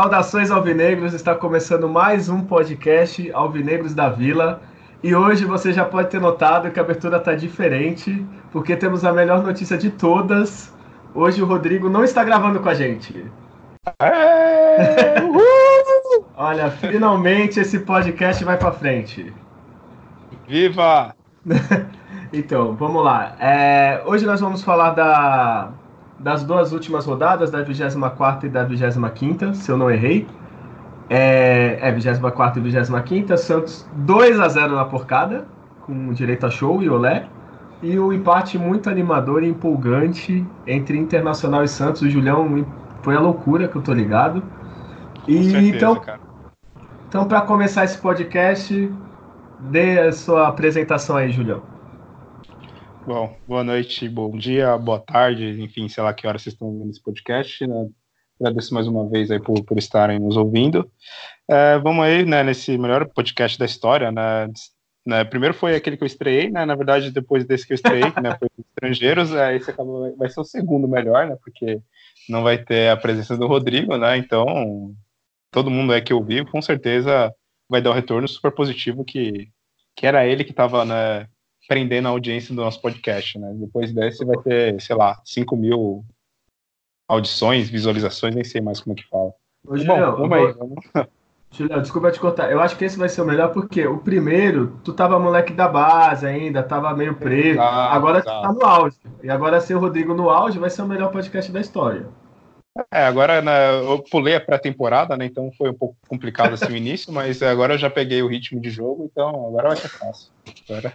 Saudações alvinegros, está começando mais um podcast Alvinegros da Vila. E hoje você já pode ter notado que a abertura está diferente, porque temos a melhor notícia de todas. Hoje o Rodrigo não está gravando com a gente. É, Olha, finalmente esse podcast vai para frente. Viva! então, vamos lá. É, hoje nós vamos falar da, das duas últimas rodadas, da 24 e da 25, se eu não errei. É, é 24 e 25, Santos 2 a 0 na porcada, com direito a show e olé. E o um empate muito animador e empolgante entre Internacional e Santos. O Julião foi a loucura que eu tô ligado. E certeza, então, cara. então para começar esse podcast, dê a sua apresentação aí, Julião. Bom, boa noite, bom dia, boa tarde, enfim, sei lá que hora vocês estão ouvindo esse podcast, né? Agradeço mais uma vez aí por, por estarem nos ouvindo. É, vamos aí, né, nesse melhor podcast da história, né? né? Primeiro foi aquele que eu estreiei, né? Na verdade, depois desse que eu estreiei, né, foi Estrangeiros, é, esse acabou, vai ser o segundo melhor, né? Porque não vai ter a presença do Rodrigo, né? Então, todo mundo é que ouviu, com certeza vai dar um retorno super positivo que, que era ele que estava, né? Prendendo a audiência do nosso podcast, né? Depois desse vai ter, sei lá, 5 mil audições, visualizações, nem sei mais como é que fala. Ô, Julião, Bom, vamos aí. Julião, desculpa te cortar. Eu acho que esse vai ser o melhor porque o primeiro, tu tava moleque da base ainda, tava meio preso. Ah, agora tá. tá no auge. E agora ser o Rodrigo no auge vai ser o melhor podcast da história. É, agora né, eu pulei a pré-temporada, né? Então foi um pouco complicado assim o início, mas agora eu já peguei o ritmo de jogo, então agora vai ser fácil. Agora...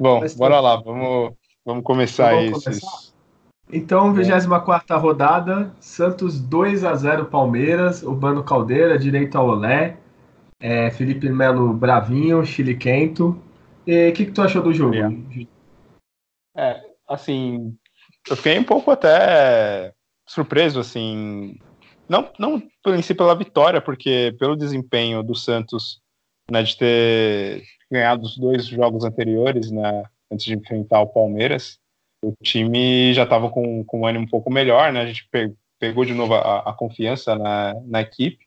Bom, bora lá, vamos, vamos começar vamos esses. Começar? Então, 24 rodada, Santos 2 a 0 Palmeiras, Urbano Caldeira, direito ao Olé, é, Felipe Melo Bravinho, Chile Quento. E o que, que tu achou do jogo? É, assim, eu fiquei um pouco até surpreso, assim, não, não em si pela vitória, porque pelo desempenho do Santos, né, de ter ganhado os dois jogos anteriores, né, antes de enfrentar o Palmeiras, o time já estava com, com um ânimo um pouco melhor, né? A gente pegou de novo a, a confiança na, na equipe.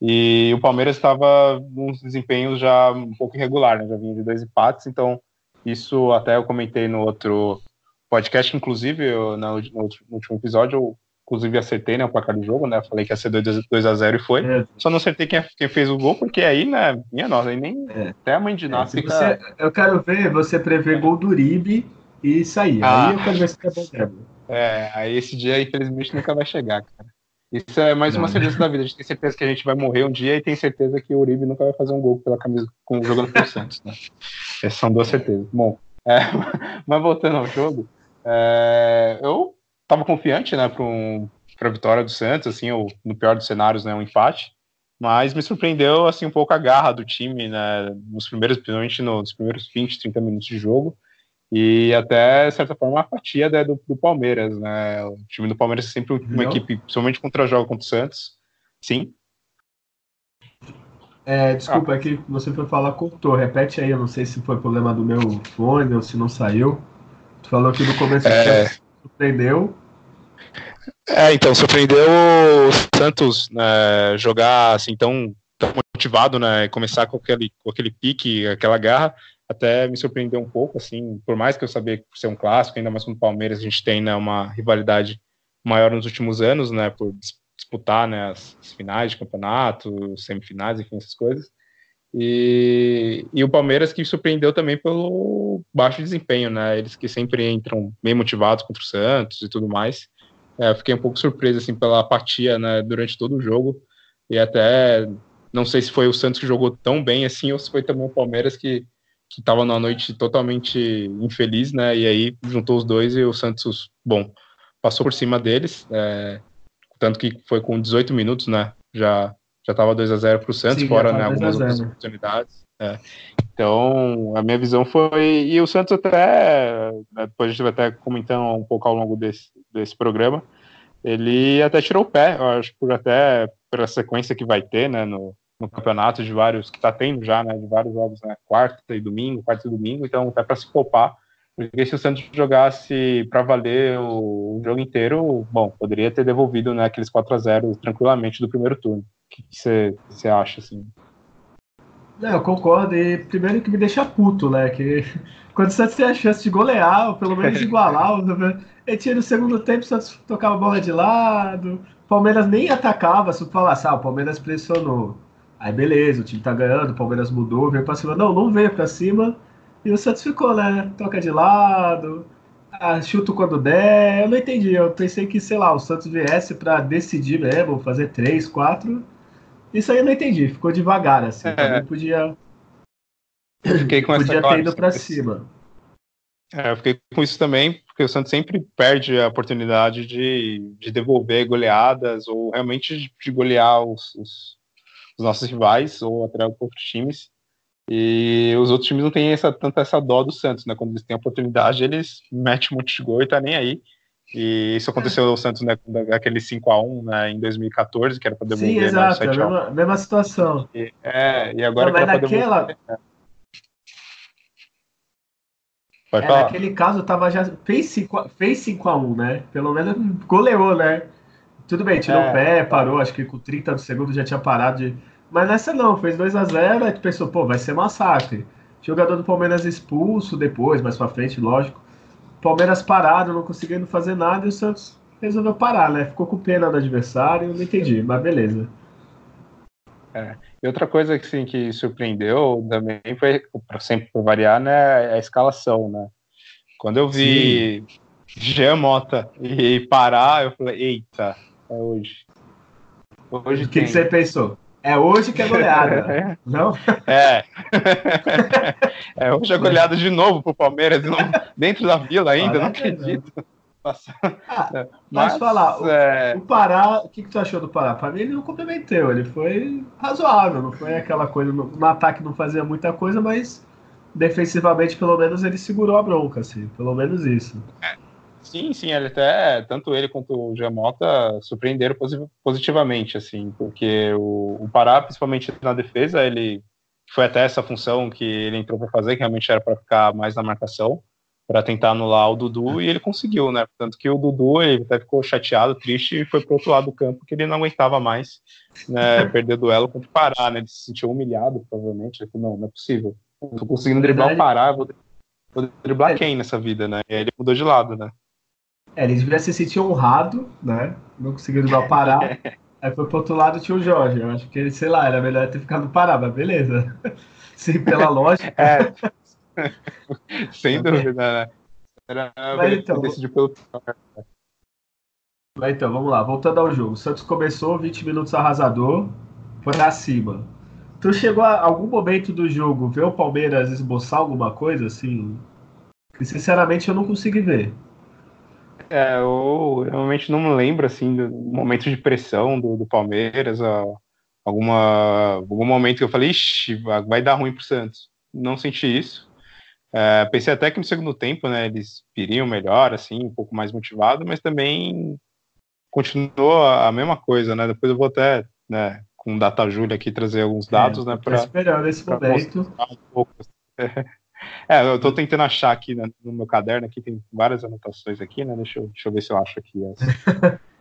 E o Palmeiras estava num desempenho já um pouco irregular, né? Já vinha de dois empates, então isso até eu comentei no outro podcast, inclusive eu, no, no, último episódio eu inclusive acertei né, o placar do jogo, né? Falei que ia ser 2 a 0 e foi. É. Só não acertei quem, quem, fez o gol, porque aí, né, minha nossa, aí nem é. até a mãe de nós é, fica... eu quero ver você prever gol do Uribe e sair. Ah. Aí eu quero ver se é bom É, aí esse dia, infelizmente, nunca vai chegar, cara. Isso é mais uma certeza da vida. A gente tem certeza que a gente vai morrer um dia e tem certeza que o Uribe nunca vai fazer um gol pela camisa com jogando pelo Santos, né? Essas são duas certezas. Bom, é, mas voltando ao jogo, é, eu estava confiante, né, para um, a vitória do Santos, assim, ou no pior dos cenários, né, um empate. Mas me surpreendeu assim um pouco a garra do time, né, nos primeiros, principalmente nos primeiros 20, 30 minutos de jogo e até, de certa forma, a apatia né, do, do, Palmeiras, né? O time do Palmeiras é sempre uma Não. equipe, principalmente contra jogo contra o Santos. Sim. É, desculpa, ah. é que você foi falar cortou. Repete aí, eu não sei se foi problema do meu fone ou se não saiu. Tu falou que no começo é... surpreendeu. É, então, surpreendeu o Santos né, jogar assim tão, tão motivado, né? Começar com aquele, com aquele pique, aquela garra até me surpreendeu um pouco, assim, por mais que eu sabia que por ser um clássico, ainda mais com o Palmeiras, a gente tem né, uma rivalidade maior nos últimos anos, né, por disputar né, as, as finais de campeonato, semifinais, enfim, essas coisas. E, e o Palmeiras que surpreendeu também pelo baixo desempenho, né, eles que sempre entram bem motivados contra o Santos e tudo mais. É, fiquei um pouco surpreso, assim, pela apatia, né, durante todo o jogo, e até não sei se foi o Santos que jogou tão bem assim, ou se foi também o Palmeiras que que estava numa noite totalmente infeliz, né? E aí juntou os dois e o Santos, bom, passou por cima deles, é, tanto que foi com 18 minutos, né? Já já estava 2 a 0 para o Santos, Sim, fora né, algumas outras oportunidades. É. Então, a minha visão foi. E o Santos, até. Né, depois a gente vai até comentando um pouco ao longo desse, desse programa. Ele até tirou o pé, eu acho, por até pela sequência que vai ter, né, no, no campeonato de vários que está tendo já, né, de vários jogos, né, quarta e domingo, quarta e domingo, então até para se poupar, Porque se o Santos jogasse para valer o, jogo inteiro, bom, poderia ter devolvido né, aqueles 4 a 0 tranquilamente do primeiro turno. O que você acha, assim? Não, eu concordo. E primeiro que me deixa puto, né? Que quando o Santos tem a chance de golear, ou pelo menos igualar, ele tinha no segundo tempo, o Santos tocava a bola de lado, o Palmeiras nem atacava, se falasse, ah, o Palmeiras pressionou. Aí beleza, o time tá ganhando, o Palmeiras mudou, veio pra cima. Não, não veio pra cima. E o Santos ficou, né? Toca de lado, ah, chuto quando der. Eu não entendi. Eu pensei que, sei lá, o Santos viesse para decidir mesmo, fazer três, quatro. Isso aí eu não entendi. Ficou devagar, assim. É. Também podia. Fiquei com podia ter ido para cima. É, eu fiquei com isso também, porque o Santos sempre perde a oportunidade de, de devolver goleadas ou realmente de, golear os, os, os, nossos rivais ou até outros times. E os outros times não têm essa, tanta essa dó do Santos, né? Quando eles têm a oportunidade, eles metem um monte de gol e tá nem aí. E isso aconteceu no Santos, né, aquele 5x1 né, em 2014, que era para devolver. Sim, né, exato, né, a mesma, mesma, situação. E, é, e agora não, mas naquela... Devolver, Pode é, falar. Naquele caso, tava já fez 5 fez 5 a 1 né? Pelo menos goleou, né? Tudo bem, tirou é, o pé, parou, acho que com 30 segundos já tinha parado de mas nessa não, fez 2 a 0 aí tu pensou, pô, vai ser massacre. Jogador do Palmeiras expulso depois, mais pra frente, lógico. Palmeiras parado, não conseguindo fazer nada, e o Santos resolveu parar, né? Ficou com pena do adversário, não entendi, mas beleza. É. E outra coisa que, assim, que surpreendeu também foi, sempre por variar, né, a escalação, né? Quando eu vi Jean Mota e parar, eu falei, eita, é hoje. Hoje o que, que você pensou? É hoje que é goleada. não? É. é hoje é goleada de novo pro Palmeiras, dentro da vila ainda, não acredito. Ah, é, mas, mas falar, é... o, Pará, o que, que tu achou do Pará? Para mim ele não comprometeu, ele foi razoável, não foi aquela coisa, no, no, ataque não fazia muita coisa, mas defensivamente pelo menos ele segurou a bronca, assim, pelo menos isso. É. Sim, sim, ele até, tanto ele quanto o Giamota surpreenderam positivamente, assim, porque o, o Pará, principalmente na defesa, ele foi até essa função que ele entrou para fazer, que realmente era para ficar mais na marcação, para tentar anular o Dudu, e ele conseguiu, né? Tanto que o Dudu ele até ficou chateado, triste, e foi pro outro lado do campo, que ele não aguentava mais né, perder duelo contra o Pará, né? Ele se sentiu humilhado, provavelmente. Ele falou, não, não é possível. Tô conseguindo driblar o Pará, vou, vou driblar quem nessa vida, né? E aí ele mudou de lado, né? É, ele devia se sentir honrado, né? Não conseguiu dar parar. Aí foi pro outro lado tinha o Jorge. Eu acho que, sei lá, era melhor ter ficado parado, mas beleza. Sim, pela lógica. É. Sem dúvida, né? Era mas, então, decidir pelo. Mas então, vamos lá, voltando ao jogo. O Santos começou 20 minutos arrasador, pra cima. Tu chegou a algum momento do jogo ver o Palmeiras esboçar alguma coisa assim? Que sinceramente eu não consegui ver. É, eu realmente não me lembro assim do momento de pressão do, do Palmeiras, alguma algum momento que eu falei, ixi, vai dar ruim pro Santos. Não senti isso. É, pensei até que no segundo tempo, né, eles viriam melhor, assim, um pouco mais motivado, mas também continuou a mesma coisa, né? Depois eu vou até, né, com o Data Júlia aqui trazer alguns é, dados, é, né, para esperando esse momento. Um pouco. É, eu tô tentando achar aqui né, no meu caderno, aqui tem várias anotações aqui, né? Deixa eu, deixa eu ver se eu acho aqui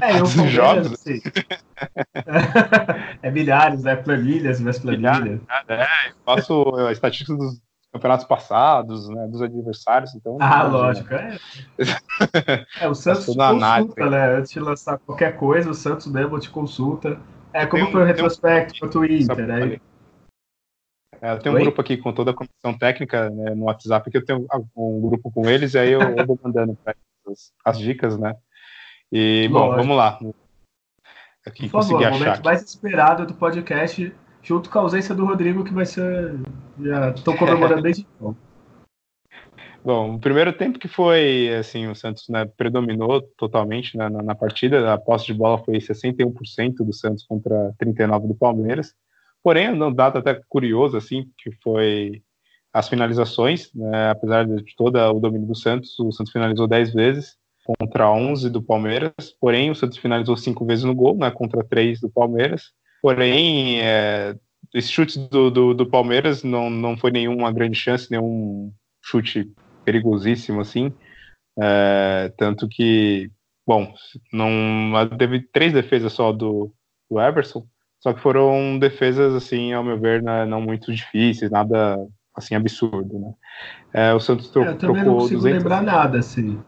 é, eu jogos. Assim. é milhares, né? Planilhas, minhas planilhas. É, eu faço a estatística dos campeonatos passados, né? Dos adversários, então. Ah, lógico, é. é. o Santos te consulta, né? Antes de lançar qualquer coisa, o Santos mesmo te consulta. É como foi o retrospecto um... pro Twitter, né? É, eu tenho Oi? um grupo aqui com toda a comissão técnica né, no WhatsApp, que eu tenho um grupo com eles, e aí eu, eu vou mandando as, as, dicas, né? E, bom, Lógico. vamos lá. Aqui, Por favor, o momento aqui. mais esperado do podcast, junto com a ausência do Rodrigo, que vai ser. Já estou comemorando desde então. Bom, o primeiro tempo que foi, assim, o Santos né, predominou totalmente né, na, na, partida, a posse de bola foi 61% do Santos contra 39% do Palmeiras. Porém, um dado até curioso, assim, que foi as finalizações, né, apesar de todo o domínio do Santos, o Santos finalizou 10 vezes contra 11 do Palmeiras, porém o Santos finalizou 5 vezes no gol, né, contra 3 do Palmeiras, porém é, esse chute do, do, do, Palmeiras não, não foi nenhuma grande chance, nenhum chute perigosíssimo assim. É, tanto que, bom, não teve três defesas só do, do Everson, só que foram defesas, assim, ao meu ver, né, não muito difíceis, nada assim absurdo, né? É, o Santos tro é, eu também não consigo 200... lembrar nada, assim.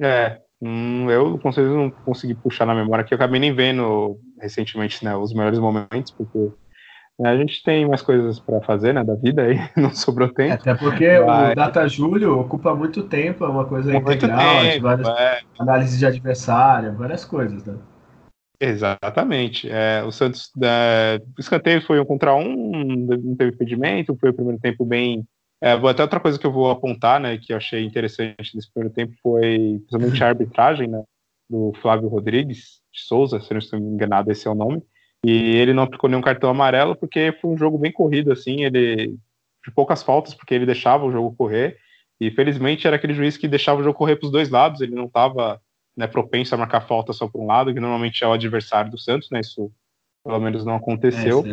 É, hum, eu com certeza não consegui puxar na memória, que eu acabei nem vendo recentemente, né, os melhores momentos, porque a gente tem mais coisas para fazer, né, da vida aí, não sobrou tempo. Até porque mas... o Data Júlio ocupa muito tempo, é uma coisa muito integral, tempo, várias é. análises de adversário, várias coisas, né? Exatamente. É, o Santos, é, o escanteio foi um contra um, não teve impedimento, foi o primeiro tempo bem. É, até outra coisa que eu vou apontar, né, que eu achei interessante nesse primeiro tempo foi principalmente a arbitragem, né, do Flávio Rodrigues de Souza, se não estou enganado, esse é o nome. E ele não aplicou nenhum cartão amarelo porque foi um jogo bem corrido, assim, ele de poucas faltas, porque ele deixava o jogo correr. E felizmente era aquele juiz que deixava o jogo correr para os dois lados, ele não estava né, propenso a marcar falta só por um lado, que normalmente é o adversário do Santos, né? Isso pelo menos não aconteceu.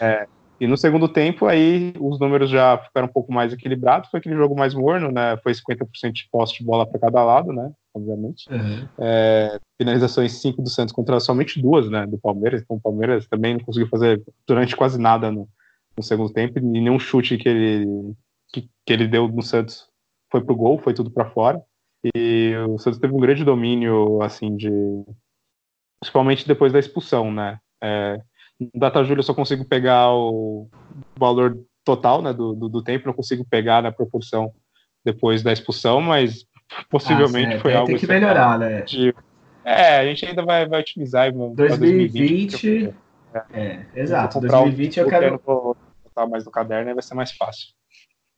É, é, e no segundo tempo, aí os números já ficaram um pouco mais equilibrados. Foi aquele jogo mais morno, né? Foi 50% de posse de bola para cada lado, né? Obviamente. Uhum. É, finalizações 5 do Santos contra somente duas, né? Do Palmeiras. Então o Palmeiras também não conseguiu fazer durante quase nada no, no segundo tempo. E nenhum chute que ele, que, que ele deu no Santos foi pro gol, foi tudo para fora. E o Santos teve um grande domínio, assim, de. Principalmente depois da expulsão, né? É, no Data Júlia eu só consigo pegar o valor total né, do, do, do, tempo, não consigo pegar na proporção depois da expulsão, mas possivelmente ah, foi tem, algo. Tem que melhorar, né? De, é, a gente ainda vai, vai otimizar. 2020. 2020 é, é, exato. 2020 eu quero. botar mais no caderno e vai ser mais fácil.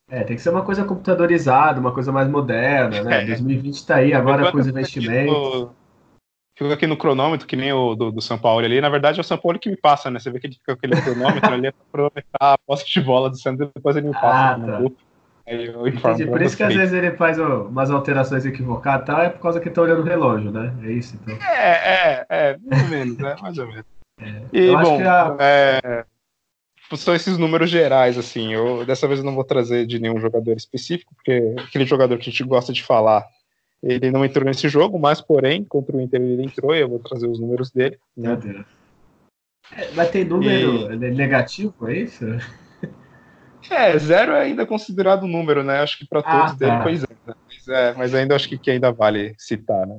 É, tem que ser uma coisa computadorizada, uma coisa mais moderna, né? É. 2020 está aí agora com os investimentos. Fico aqui no cronômetro, que nem o do, do, São Paulo ali. Na verdade, é o São Paulo que me passa, né? Você vê que ele fica com aquele cronômetro ali para aproveitar a posse de bola do Santos e depois ele me passa ah, tá. Aí eu informo Por isso que às vezes ele faz umas alterações equivocadas e tal, é por causa que tá olhando o relógio, né? É isso, então. É, é, é, mais ou menos, né? Mais ou menos. É. E, eu bom, a... é, são esses números gerais, assim. Eu, dessa vez eu não vou trazer de nenhum jogador específico, porque aquele jogador que a gente gosta de falar, ele não entrou nesse jogo, mas, porém, contra o Inter ele entrou e eu vou trazer os números dele. Né? É, mas tem número e... negativo, é isso? É, zero é ainda considerado um número, né? Acho que para ah, todos ah, dele foi zero. Né? Mas, é, mas ainda acho que, que ainda vale citar, né?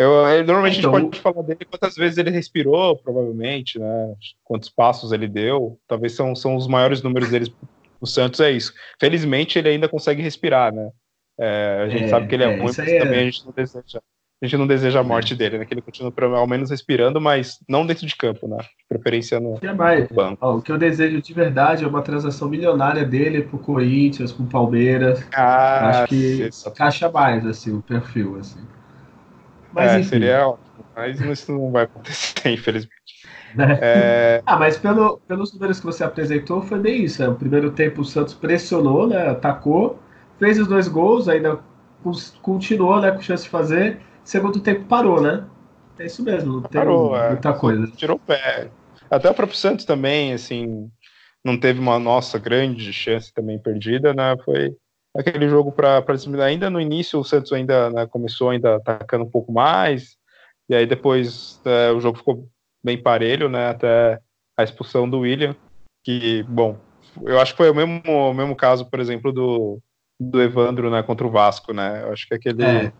Eu, eu, normalmente então, a gente então- pode falar dele quantas vezes ele respirou, provavelmente, né? Quantos passos ele deu. Talvez são, são os maiores números deles. O Santos é isso. Felizmente ele ainda consegue respirar, né? É, a gente é, sabe que ele é, é ruim, mas também é. a gente não deseja. A gente não deseja a morte dele, né? Que ele continua ao menos respirando, mas não dentro de campo, né? De preferência no, no banco. Ó, o que eu desejo de verdade é uma transação milionária dele pro Corinthians, pro Palmeiras. Ah, Acho que encaixa mais, assim, o perfil, assim. Mas, é, enfim. seria ótimo, mas isso não vai acontecer, infelizmente. É... ah, mas pelo, pelos números que você apresentou, foi bem isso. Né? O primeiro tempo o Santos pressionou, né? atacou, fez os dois gols, ainda continuou né, com chance de fazer. Segundo tempo parou, né? É isso mesmo, não tem parou, é. muita é. coisa. Tirou o pé. Até o próprio Santos também, assim, não teve uma nossa grande chance também perdida, né? Foi aquele jogo para ainda no início o Santos ainda né, começou ainda atacando um pouco mais e aí depois é, o jogo ficou bem parelho né até a expulsão do William que bom eu acho que foi o mesmo o mesmo caso por exemplo do, do Evandro né contra o Vasco né eu acho que aquele é.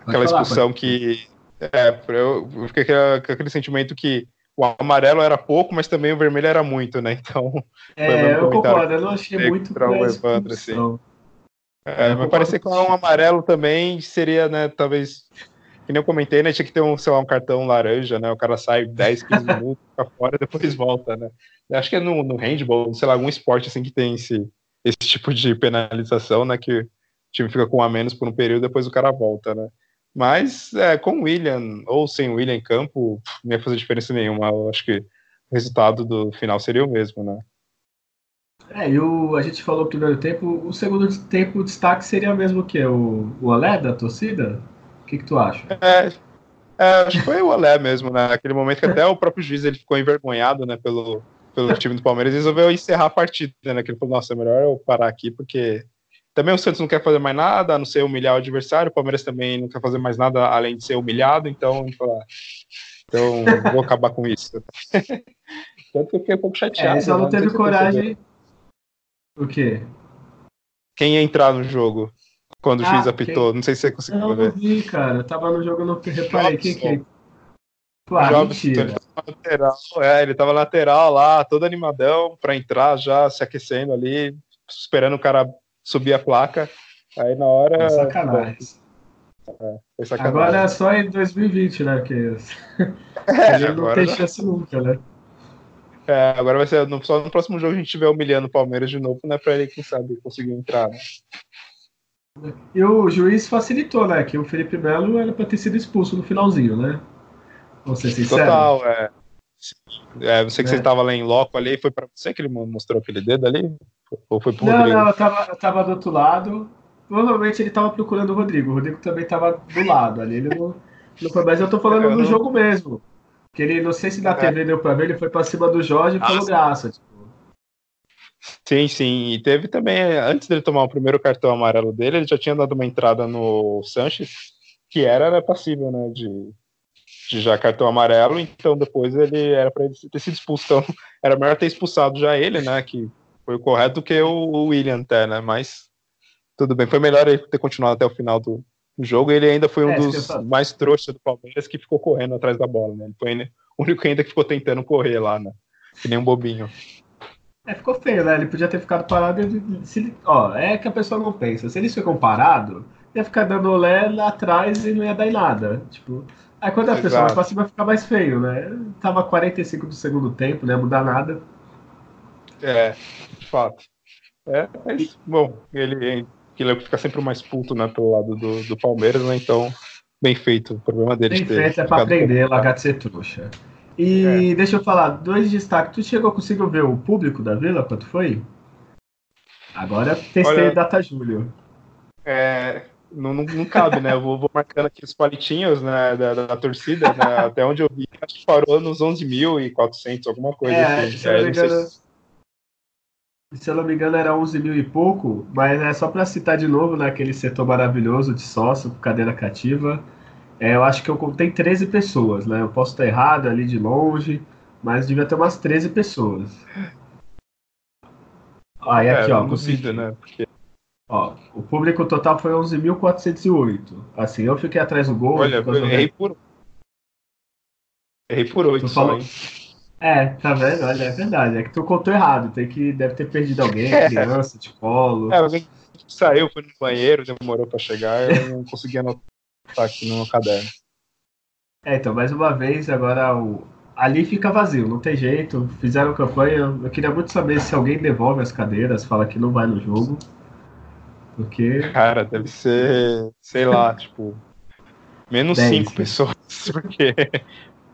aquela falar, expulsão pode... que é, eu, eu fiquei com aquele sentimento que o amarelo era pouco, mas também o vermelho era muito, né? Então. É, eu concordo, eu não achei muito para o Evandro, assim. É, é mas parecia que um amarelo também seria, né? Talvez. Que nem eu comentei, né? Tinha que ter um, sei lá, um cartão laranja, né? O cara sai 10, 15 minutos, fica fora e depois volta, né? Eu acho que é no, no handball, sei lá, algum esporte assim que tem esse, esse tipo de penalização, né? Que o time fica com um a menos por um período depois o cara volta, né? Mas é, com o William ou sem o William em campo, não ia fazer diferença nenhuma. Eu acho que o resultado do final seria o mesmo, né? É, e o, a gente falou o primeiro tempo, o segundo tempo o destaque seria mesmo que o, o Olé da torcida? O que, que tu acha? É, é, acho que foi o Olé mesmo, né? Naquele momento que até o próprio juiz ele ficou envergonhado, né, pelo, pelo time do Palmeiras, resolveu encerrar a partida, né? Que ele falou, nossa, é melhor eu parar aqui, porque também o Santos não quer fazer mais nada, a não ser humilhar o adversário, o Palmeiras também não quer fazer mais nada além de ser humilhado, então, então vou acabar com isso. Tanto que eu fiquei um pouco chateado. É, só não teve coragem. O quê? Quem ia entrar no jogo quando o ah, juiz apitou? Quem... Não sei se você conseguiu não, ver. Não vi, cara. Eu tava no jogo, não reparei. Quem que é? Claro, Jobson, ele tava lateral, é, ele tava lateral lá, todo animadão para entrar, já se aquecendo ali, esperando o cara subir a placa. Aí na hora. É sacanagem. É, sacanagem. Agora é só em 2020, né? Que é, ele não tem chance nunca, né? É, agora vai ser no, só no próximo jogo a gente tiver humilhando o Palmeiras de novo, né? Pra ele, quem sabe, conseguir entrar, né? E o juiz facilitou, né? Que o Felipe Melo era pra ter sido expulso no finalzinho, né? Vou ser sincero. Total, é. É, você que é. você estava lá em loco ali, foi para você que ele mostrou aquele dedo ali? Ou foi pro não, Rodrigo? Não, eu tava, eu tava do outro lado. Provavelmente ele tava procurando o Rodrigo. O Rodrigo também tava do lado ali. Ele não, não foi, mas eu tô falando eu no não... jogo mesmo. Que ele, não sei se na é. TV deu pra ver, ele foi pra cima do Jorge e falou graça. Tipo. Sim, sim. E teve também, antes dele tomar o primeiro cartão amarelo dele, ele já tinha dado uma entrada no Sanches, que era, era passível, né? De já cartão amarelo, então depois ele era para ele ter sido expulso. Então era melhor ter expulsado já ele, né? Que foi o correto do que o William até, né? Mas tudo bem, foi melhor ele ter continuado até o final do jogo. Ele ainda foi um é, dos mais trouxas do Palmeiras que ficou correndo atrás da bola, né? Ele foi o único ainda que ficou tentando correr lá, né? Que nem um bobinho. É, ficou feio, né? Ele podia ter ficado parado. Se, ó, é que a pessoa não pensa. Se eles ficam parados, ia ficar dando olé lá atrás e não ia dar em nada. Tipo, aí quando a pessoa vai pra cima, fica mais feio, né? Tava 45 do segundo tempo, não ia mudar nada. É, de fato. É, mas, bom, ele, ele fica sempre mais puto, né, pelo lado do, do Palmeiras, né? Então, bem feito. O problema dele bem feito, é pra aprender, largar de ser trouxa. E é. deixa eu falar, dois destaques. Tu chegou, conseguiu ver o público da Vila? Quanto foi? Agora testei Olha, data julho. É, não, não, não, cabe, né? Eu vou, vou, marcando aqui os palitinhos né, da, da torcida, né? Até onde eu vi, acho que parou nos 11.400, alguma coisa é, assim. Se, é, engano, se... eu não me engano, era 11 mil e pouco, mas é só para citar de novo, naquele né, setor maravilhoso de sócio, cadeira cativa. É, eu acho que eu contei 13 pessoas, né? Eu posso estar errado ali de longe, mas devia ter umas 13 pessoas. Aí ah, aqui, é, ó. Consegui, né? Porque... Ó, o público total foi 11.408. Assim, eu fiquei atrás do gol. Olha, eu errei por. Errei por 8 falou... É, tá vendo? Olha, é verdade. É que tu contou errado. Tem que, deve ter perdido alguém, é. criança, de colo. É, alguém saiu, foi no banheiro, demorou pra chegar, eu não consegui anotar aqui no caderno. É, então, mais uma vez, agora o... ali fica vazio, não tem jeito. Fizeram campanha. Eu queria muito saber se alguém devolve as cadeiras, fala que não vai no jogo. Porque. Cara, deve ser, sei lá, tipo, menos 5 pessoas, porque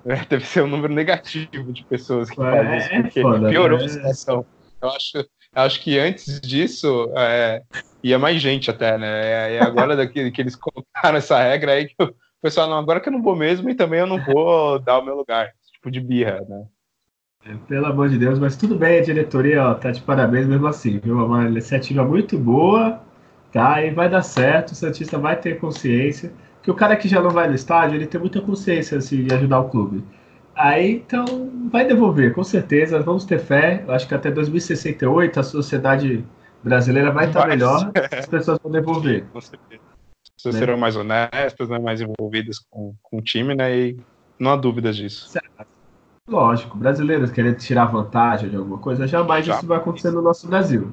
é, deve ser um número negativo de pessoas que é, fazem isso, porque foda, piorou né? a situação. Eu acho, eu acho que antes disso é, ia mais gente até, né? E agora daqui, que eles colocaram essa regra aí, que o pessoal, não, agora que eu não vou mesmo e também eu não vou dar o meu lugar, tipo de birra, né? É, pelo amor de Deus, mas tudo bem, a diretoria ó, tá de parabéns mesmo assim, viu? Uma iniciativa muito boa tá? E vai dar certo, o Santista vai ter consciência. Que o cara que já não vai no estádio, ele tem muita consciência assim, de ajudar o clube. Aí, então, vai devolver, com certeza. Vamos ter fé. Eu acho que até 2068 a sociedade brasileira vai estar melhor. As pessoas vão devolver. Com certeza. As pessoas né? serão mais honestas, né, mais envolvidas com, com o time, né? E não há dúvidas disso. Certo. Lógico, brasileiros querendo tirar vantagem de alguma coisa, jamais Já. isso vai acontecer no nosso Brasil.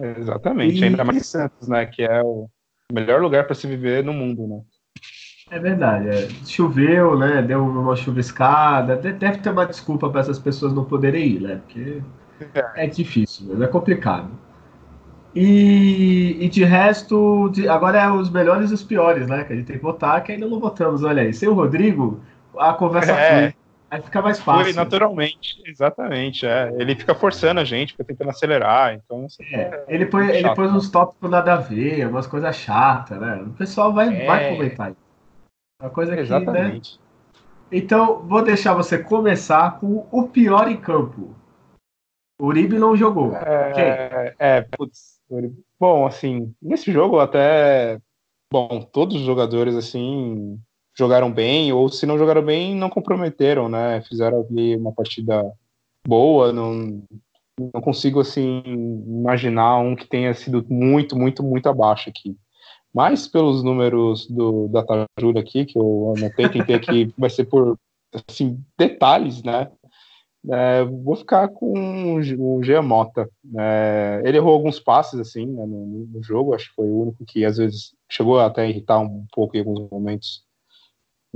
Exatamente, e... ainda mais Santos, né? Que é o melhor lugar para se viver no mundo, né? É verdade. É. Choveu, né? Deu uma chuviscada. Deve ter uma desculpa para essas pessoas não poderem ir, né? Porque é, é difícil, né? é complicado. E, e de resto, de, agora é os melhores e os piores, né? Que a gente tem que votar, que ainda não votamos. Olha aí, sem o Rodrigo, a conversa é. foi. Aí fica mais fácil. Foi naturalmente, exatamente. É. Ele fica forçando a gente, fica tentando acelerar. Então, é, é ele, põe, chato, ele põe uns tópicos nada a ver, umas coisas chatas, né? O pessoal vai, é. vai comentar. Uma coisa que. Né? Exatamente. Né? Então, vou deixar você começar com o pior em campo. O Uribe não jogou. É, é, putz, bom, assim, nesse jogo até, bom, todos os jogadores, assim, jogaram bem, ou se não jogaram bem, não comprometeram, né? Fizeram ali uma partida boa, não, não consigo, assim, imaginar um que tenha sido muito, muito, muito abaixo aqui. Mas pelos números do, da Tajura aqui, que eu anotei, tentei aqui, vai ser por, assim, detalhes, né? É, vou ficar com o Giamota. É, ele errou alguns passes assim né, no, no, jogo, acho que foi o único que às vezes chegou até a irritar um pouco em alguns momentos,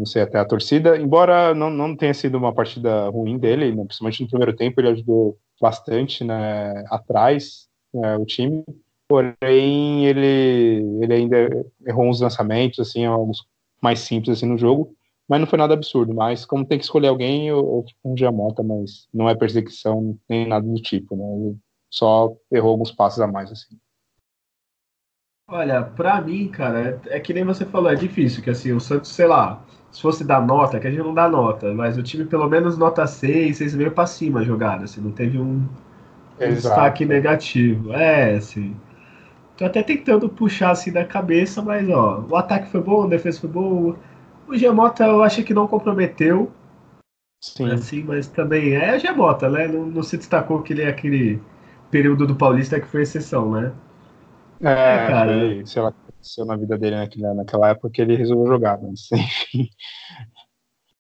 não sei, até a torcida. Embora não, não tenha sido uma partida ruim dele, né, principalmente no primeiro tempo, ele ajudou bastante né, atrás né, o time. Porém, ele, ele ainda errou uns lançamentos, assim, alguns mais simples assim no jogo mas não foi nada absurdo. Mas como tem que escolher alguém, eu, fico com o Giamota, mas não é perseguição nem nada do tipo, né? Ele só errou alguns passos a mais, assim. Olha, pra mim, cara, é, é que nem você falou, é difícil, que assim, o Santos, sei lá, se fosse dar nota, que a gente não dá nota, mas o time pelo menos nota 6, 6,5 pra cima jogada, assim, não teve um, um destaque negativo. É, assim. Tô até tentando puxar assim da cabeça, mas ó, o ataque foi bom, a defesa foi boa, o Gemota eu achei que não comprometeu. Sim. Assim, mas também é a Gemota, né? Não, não, se destacou que ele é aquele período do Paulista que foi exceção, né? É, é cara. Foi, sei lá, aconteceu na vida dele naquela, naquela época que ele resolveu jogar, mas enfim.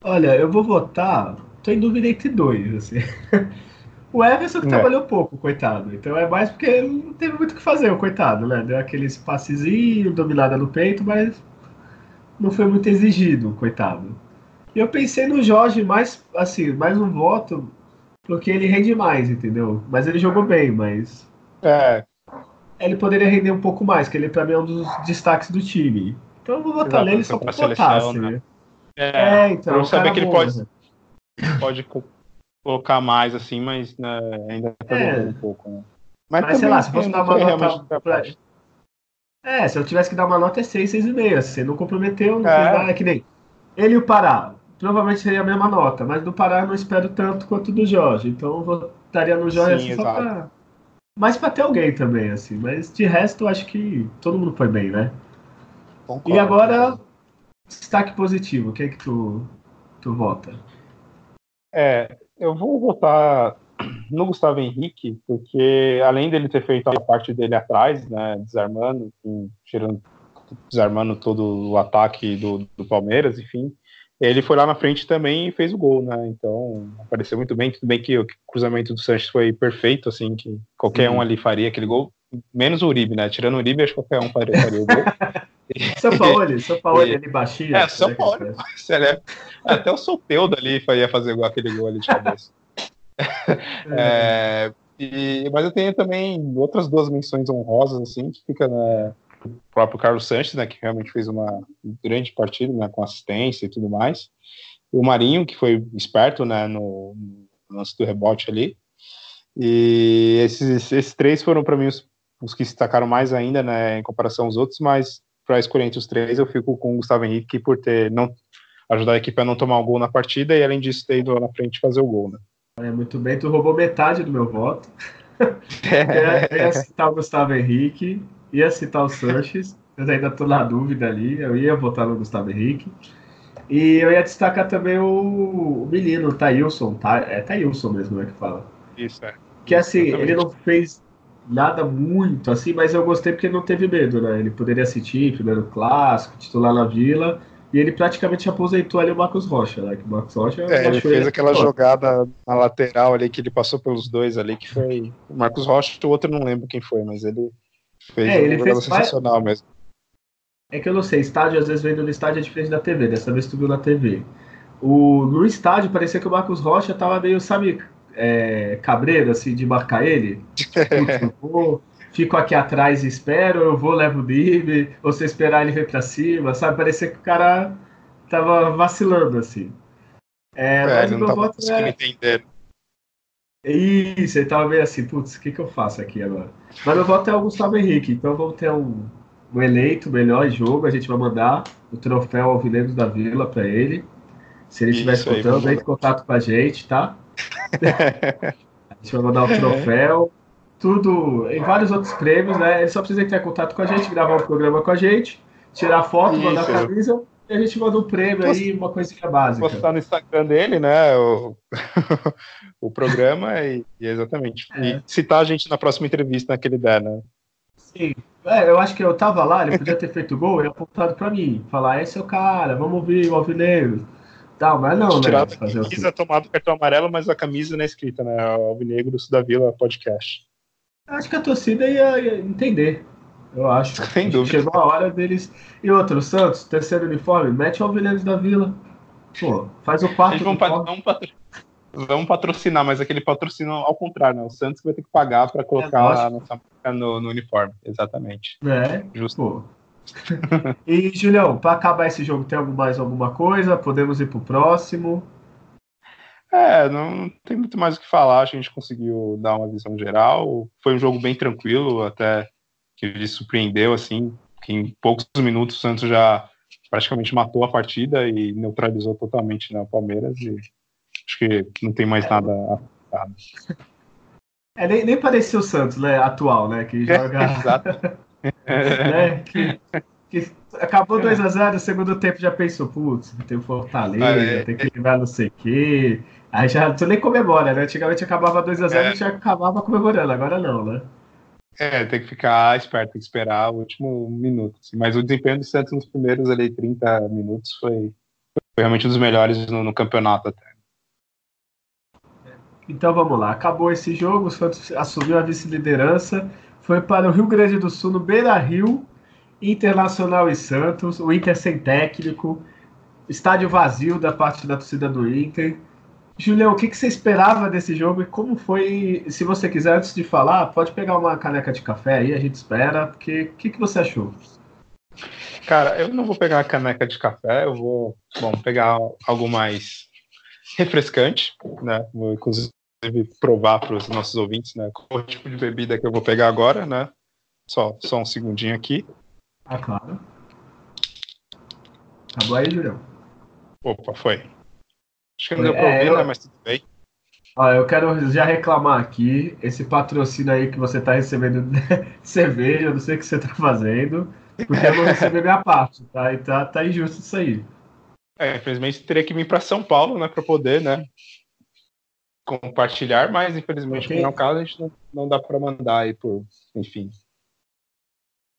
Olha, eu vou votar. Tô em dúvida entre dois, assim. O Everson que é. trabalhou pouco, coitado. Então é mais porque ele não teve muito o que fazer, o coitado, né? Deu aquele passezinho, dominada no peito, mas não foi muito exigido, coitado. E eu pensei no Jorge mais, assim, mais um voto, porque ele rende mais, entendeu? Mas ele jogou bem, mas. É. Ele poderia render um pouco mais, que ele pra mim é um dos destaques do time. Então eu vou votar nele só pra assim. Né? É, é, então. Pra saber que ele pode, pode colocar mais, assim, mas né, ainda tá é. um pouco, né? Mas, mas sei lá, se fosse dar uma nota pra, é, se eu tivesse que dar uma nota é 6, 6,5. Se não comprometeu, não é. fez nada, é que nem. Ele e o Pará, provavelmente seria a mesma nota, mas do Pará eu não espero tanto quanto do Jorge. Então eu votaria no Jorge Sim, assim, só pra. Mas pra ter alguém também, assim. Mas de resto, eu acho que todo mundo foi bem, né? Concordo, e agora, destaque positivo, o que é que tu, tu vota? É, eu vou votar no Gustavo Henrique, porque além dele ter feito a parte dele atrás, né, desarmando, enfim, tirando, desarmando todo o ataque do, do Palmeiras, enfim, ele foi lá na frente também e fez o gol, né? Então, apareceu muito bem. Tudo bem que o cruzamento do Sanches foi perfeito, assim, que qualquer Sim. um ali faria aquele gol, menos o Uribe, né? Tirando o Uribe, acho que qualquer um faria, faria o gol. São Paulo, São Paulo ali baixinho. É, São Paulo. É, até o Sopeudo ali ia fazer aquele gol ali de cabeça. é, e, mas eu tenho também outras duas menções honrosas, assim, que fica na, o próprio Carlos Sanches, né, que realmente fez uma grande partida, né, com assistência e tudo mais. O Marinho, que foi esperto, né, no, no lance do rebote ali. E esses, esses três foram para mim os, os, que se destacaram mais ainda, né, em comparação aos outros, mas para escolher entre os três, eu fico com o Gustavo Henrique por ter não ajudar a equipe a não tomar o gol na partida e além disso ter ido lá na frente fazer o gol, né. É, muito bem, tu roubou metade do meu voto. eu ia citar o Gustavo Henrique, ia citar o Sanches, mas ainda tô na dúvida ali, eu ia votar no Gustavo Henrique. E eu ia destacar também o, o menino, o Thailson, tá, é Thailson mesmo, né, que fala. Isso, é. Que assim, Exatamente. ele não fez nada muito assim, mas eu gostei porque ele não teve medo, né? Ele poderia assistir primeiro clássico, titular na Vila, e ele praticamente aposentou ali o Marcos Rocha, né? Que o Marcos Rocha é, ele fez aquela jogada na lateral ali que ele passou pelos dois ali, que foi o Marcos Rocha, o outro não lembro quem foi, mas ele fez é, ele fez sensacional mesmo. É que eu não sei, estádio às vezes vendo no estádio é diferente da TV, dessa vez tu viu na TV. O, no estádio parecia que o Marcos Rocha tava meio, sabe, é, cabreiro, assim, de marcar ele. Putz, fico aqui atrás e espero, eu vou, levo o drible, ou se esperar ele vir para cima, sabe? Parecia que o cara tava vacilando, assim. É, é mas o meu voto é... entender. Isso, ele tava meio assim, putz, o que, que eu faço aqui agora? Mas meu voto é o Gustavo Henrique, então vamos ter um, um eleito melhor jogo, a gente vai mandar o troféu Alvinegros da Vila para ele. Se ele estiver escutando, entre em contato com a gente, tá? A gente vai mandar o troféu, tudo, em vários outros prêmios, né? Ele só precisa entrar em contato com a gente, gravar um programa com a gente, tirar foto, Isso. mandar a camisa e a gente manda um prêmio Posso... aí, uma coisinha básica. Postar no Instagram dele, né? O, o programa e, e exatamente. É. E citar a gente na próxima entrevista naquele der, né? Sim. É, eu acho que eu tava lá, ele podia ter feito gol e apontado pra mim. Falar, esse é o cara, vamos ouvir o Alvinegro. Tal, mas não, né? Tirado a camisa, tomado o cartão amarelo, mas a camisa não é escrita, né? Alvinegro da Vila Podcast. Acho que a torcida ia, ia entender. Eu acho. Sem dúvida. Chegou a hora deles. E outro, o Santos, terceiro uniforme, mete o Alvinegro da Vila. Pô, faz o quarto. Vão, vão, patro... vão patrocinar, mas aquele patrocínio ao contrário, né? O Santos vai ter que pagar para colocar é, a nossa marca no, no, uniforme. Exatamente. É, justo. E, Julião, para acabar esse jogo, tem mais alguma coisa? Podemos ir pro próximo? É, não tem muito mais o que falar. A gente conseguiu dar uma visão geral. Foi um jogo bem tranquilo, até que ele surpreendeu, assim, que em poucos minutos o Santos já praticamente matou a partida e neutralizou totalmente né, o Palmeiras. E acho que não tem mais nada a É, nem, nem parecia o Santos, né, atual, né, que joga... Exato. né, que, que acabou 2x0, segundo tempo já pensou, putz, tem o Fortaleza, é, tem que levar não sei o quê. Aí já tu nem comemora, né? Antigamente acabava 2x0 é. e já acabava comemorando, agora não, né? É, tem que ficar esperto, tem que esperar o último minuto. Assim. Mas o desempenho do Santos nos primeiros ali, 30 minutos foi, foi realmente um dos melhores no, no campeonato até. Então vamos lá, acabou esse jogo, o Santos assumiu a vice-liderança, foi para o Rio Grande do Sul, no Beira Rio, Internacional e Santos, o Inter sem técnico, estádio vazio da parte da torcida do Inter. Julião, o que, que você esperava desse jogo e como foi? Se você quiser, antes de falar, pode pegar uma caneca de café aí, a gente espera, porque o que, que você achou? Cara, eu não vou pegar a caneca de café, eu vou, bom, pegar algo mais refrescante, né? Vou, inclusive, provar para os nossos ouvintes, né? Qual tipo de bebida que eu vou pegar agora, né? Só, só um segundinho aqui. Ah, claro. Acabou aí, Julião? Opa, foi. Acho que não deu pra é, ouvir, eu... né? Mas tudo bem. Ó, eu quero já reclamar aqui, esse patrocínio aí que você tá recebendo de cerveja, eu não sei o que você tá fazendo, porque eu não recebi minha parte, tá? E tá, tá injusto isso aí. É, infelizmente teria que vir para São Paulo, né, para poder, né, compartilhar, mas infelizmente okay. no caso a gente não, não dá para mandar aí por, enfim.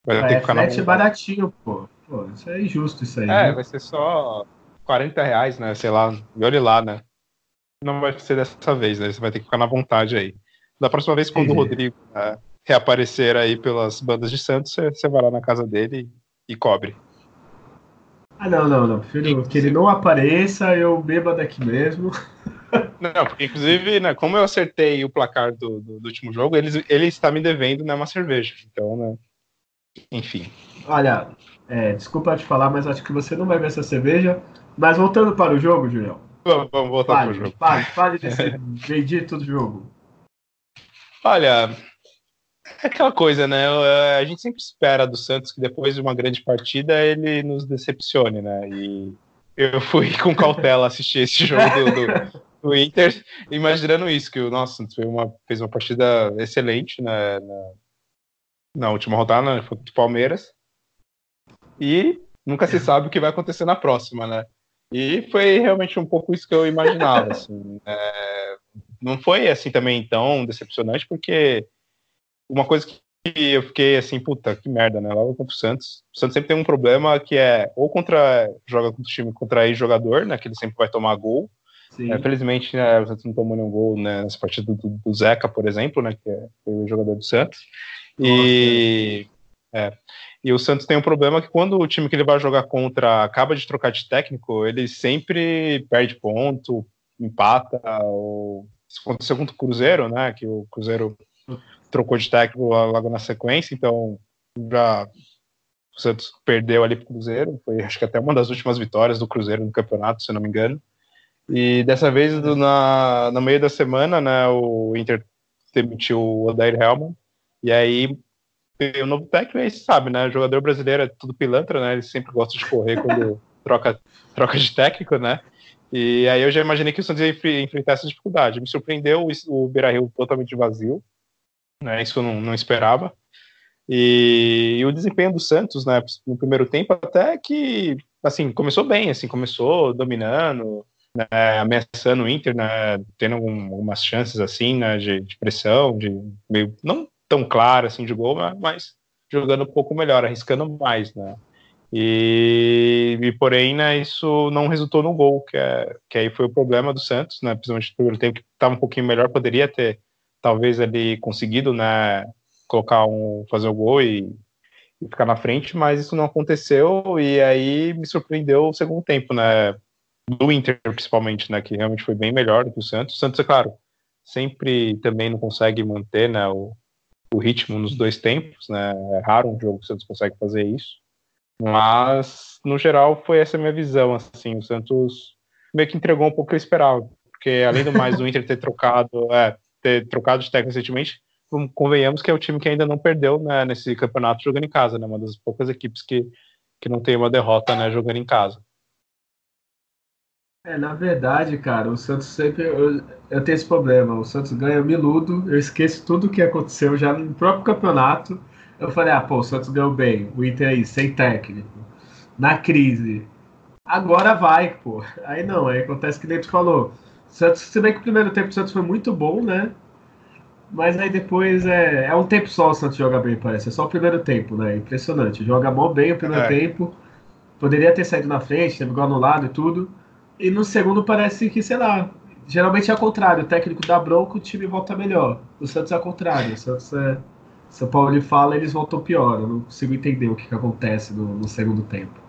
Vai é, ter que ficar frete baratinho, pô. Pô, isso é injusto isso aí. É, né? vai ser só 40 reais, né? Sei lá, e olhe lá, né? Não vai ser dessa vez, né? Você vai ter que ficar na vontade aí. Da próxima vez, quando Entendi. o Rodrigo né, reaparecer aí pelas bandas de Santos, você, você vai lá na casa dele e, e cobre. Ah, não, não, não. Prefiro que ele não apareça, eu beba daqui mesmo. Não, porque inclusive, né, como eu acertei o placar do, do, do último jogo, ele, ele está me devendo né, uma cerveja. Então, né, enfim. Olha, é, desculpa te falar, mas acho que você não vai ver essa cerveja. Mas voltando para o jogo, Julião. Vamos, vamos voltar fale, para o jogo. Fale, fale desse bendito do jogo. Olha, é aquela coisa, né? A gente sempre espera do Santos que depois de uma grande partida ele nos decepcione, né? E eu fui com cautela assistir esse jogo do, do, do Inter, imaginando isso, que o nosso Santos fez uma, fez uma partida excelente né, na, na última rodada, né, contra o Palmeiras. E nunca se sabe o que vai acontecer na próxima, né? E foi realmente um pouco isso que eu imaginava. Assim, é, não foi assim também tão decepcionante, porque uma coisa que eu fiquei assim, puta, que merda, né? Logo contra o Santos. O Santos sempre tem um problema que é ou contra joga contra o time contra jogador, né? Que ele sempre vai tomar gol. É, felizmente, né, o Santos não tomou nenhum gol né, nessa partida do, do, Zeca, por exemplo, né? Que é o jogador do Santos. E. É. E o Santos tem um problema que quando o time que ele vai jogar contra acaba de trocar de técnico, ele sempre perde ponto, empata, ou isso aconteceu contra o Cruzeiro, né? Que o Cruzeiro trocou de técnico logo na sequência, então já o Santos perdeu ali para o Cruzeiro, foi acho que até uma das últimas vitórias do Cruzeiro no campeonato, se não me engano. E dessa vez, na, no meio da semana, né, o Inter demitiu o Odair Helman, e aí o novo técnico, aí sabe, né? O jogador brasileiro é tudo pilantra, né? Ele sempre gosta de correr quando troca, troca de técnico, né? E aí eu já imaginei que o Santos ia enfrentar essa dificuldade. Me surpreendeu o Beira-Rio totalmente vazio, né? Isso eu não, não esperava. E, e, o desempenho do Santos, né, no primeiro tempo até que, assim, começou bem, assim, começou dominando, né, ameaçando o Inter, né, tendo algumas chances, assim, né, de, de, pressão, de meio, não tão claro, assim, de gol, mas jogando um pouco melhor, arriscando mais, né. E, e, porém, né, isso não resultou no gol, que, é, que aí foi o problema do Santos, né, principalmente no primeiro tempo, que estava um pouquinho melhor, poderia ter talvez ali conseguido, né, colocar um, fazer o gol e, e, ficar na frente, mas isso não aconteceu e aí me surpreendeu o segundo tempo, né, do Inter principalmente, né, que realmente foi bem melhor do que o Santos. O Santos, é claro, sempre também não consegue manter, né, o, o ritmo nos dois tempos, né, é raro um jogo que o Santos consegue fazer isso, mas no geral foi essa minha visão, assim, o Santos meio que entregou um pouco o que eu esperava, porque além do mais do Inter ter trocado, é, ter trocado de técnico recentemente, convenhamos que é o time que ainda não perdeu né, nesse campeonato jogando em casa, né? Uma das poucas equipes que, que não tem uma derrota né, jogando em casa. É, na verdade, cara, o Santos sempre. Eu, eu tenho esse problema. O Santos ganha miludo, eu esqueço tudo o que aconteceu já no próprio campeonato. Eu falei, ah, pô, o Santos ganhou bem. O Inter aí, sem técnico. Na crise. Agora vai, pô. Aí não, aí acontece que nem tu falou. Santos, se bem que o primeiro tempo do Santos foi muito bom, né? Mas aí depois é, é um tempo só o Santos joga bem, parece. É só o primeiro tempo, né? Impressionante. Joga mó bem o primeiro é. tempo. Poderia ter saído na frente, teve gol anulado e tudo. E no segundo parece que, sei lá, geralmente é ao contrário. O técnico dá bronco, o time volta melhor. O Santos é ao contrário. O Santos é. São Paulo ele fala, eles voltam pior. Eu não consigo entender o que, que acontece no, no segundo tempo.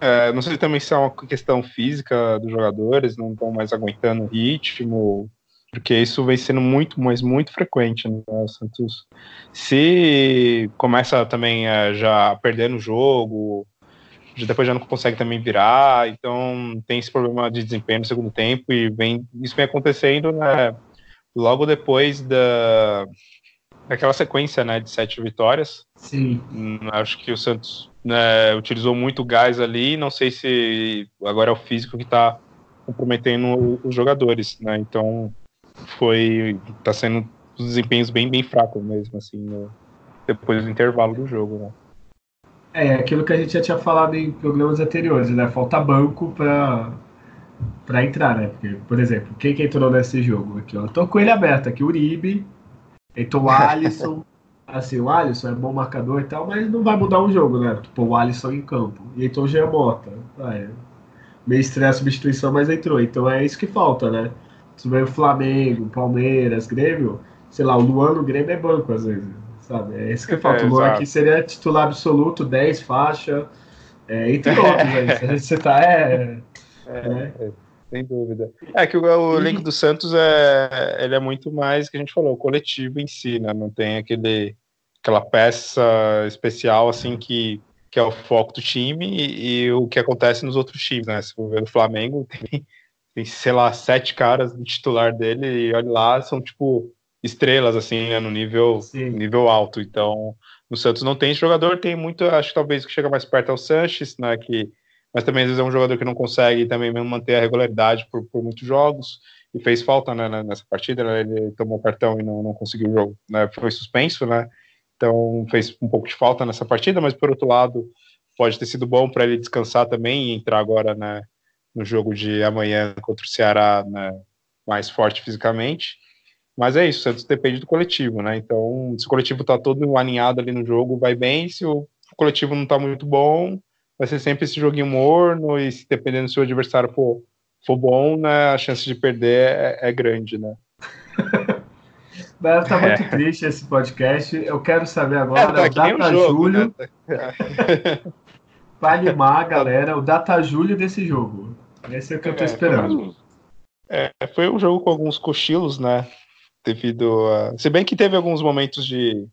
É, não sei também se é uma questão física dos jogadores, não estão mais aguentando o ritmo, porque isso vem sendo muito, mas muito frequente no né? Santos. Se começa também a já perdendo o jogo, depois já não consegue também virar, então tem esse problema de desempenho no segundo tempo e vem isso vem acontecendo né, logo depois da daquela sequência né, de sete vitórias. Sim. Hum, acho que o Santos né, utilizou muito gás ali, não sei se agora é o físico que está comprometendo os jogadores, né? Então foi tá sendo os desempenhos bem bem fracos mesmo assim no, depois do intervalo do jogo né? É aquilo que a gente já tinha falado em programas anteriores né? Falta banco para para entrar né? Porque por exemplo quem que entrou nesse jogo? Aqui ó, eu tô com ele aberto aqui o Uribe entrou o Alisson. Assim o Alisson é bom marcador e tal mas não vai mudar o jogo né? Tipo o Alisson em campo. E entrou o Jean Mota ah, é. meio estranha a substituição mas entrou. Então é isso que falta né? Se o Flamengo, Palmeiras, Grêmio, sei lá, o Luan no Grêmio é banco às vezes, sabe? É isso que falta. É, o Luan aqui seria titular absoluto, 10 faixa, é, entre outros aí. Você tá, é, é, né? é, Sem dúvida. É que o, o elenco do Santos é, ele é muito mais que a gente falou, o coletivo em si, né? Não tem aquele, aquela peça especial assim que, que é o foco do time e, e o que acontece nos outros times, né? Se for ver o Flamengo, tem tem, sei lá, sete caras no titular dele e olha lá, são tipo estrelas, assim, né, no nível, nível alto. Então, no Santos não tem esse jogador, tem muito, acho que talvez que chega mais perto é o Sanches, né, que, mas também às vezes é um jogador que não consegue também mesmo manter a regularidade por, por muitos jogos, e fez falta né, nessa partida, né, ele tomou cartão e não, não conseguiu o jogo, né, foi suspenso, né, então fez um pouco de falta nessa partida, mas por outro lado, pode ter sido bom para ele descansar também e entrar agora, né, no jogo de amanhã contra o Ceará né, mais forte fisicamente. Mas é isso, Santos depende do coletivo, né? Então, se o coletivo tá todo alinhado ali no jogo, vai bem. Se o coletivo não tá muito bom, vai ser sempre esse joguinho morno. E se dependendo se o adversário for, for bom, né, a chance de perder é, é grande, né? Mas tá muito é. triste esse podcast. Eu quero saber agora é, tá o Data jogo, Júlio. Né? para animar a galera, o Data Júlio desse jogo. Esse é o que eu tô é, esperando. É, foi um jogo com alguns cochilos, né? Devido a. Se bem que teve alguns momentos de,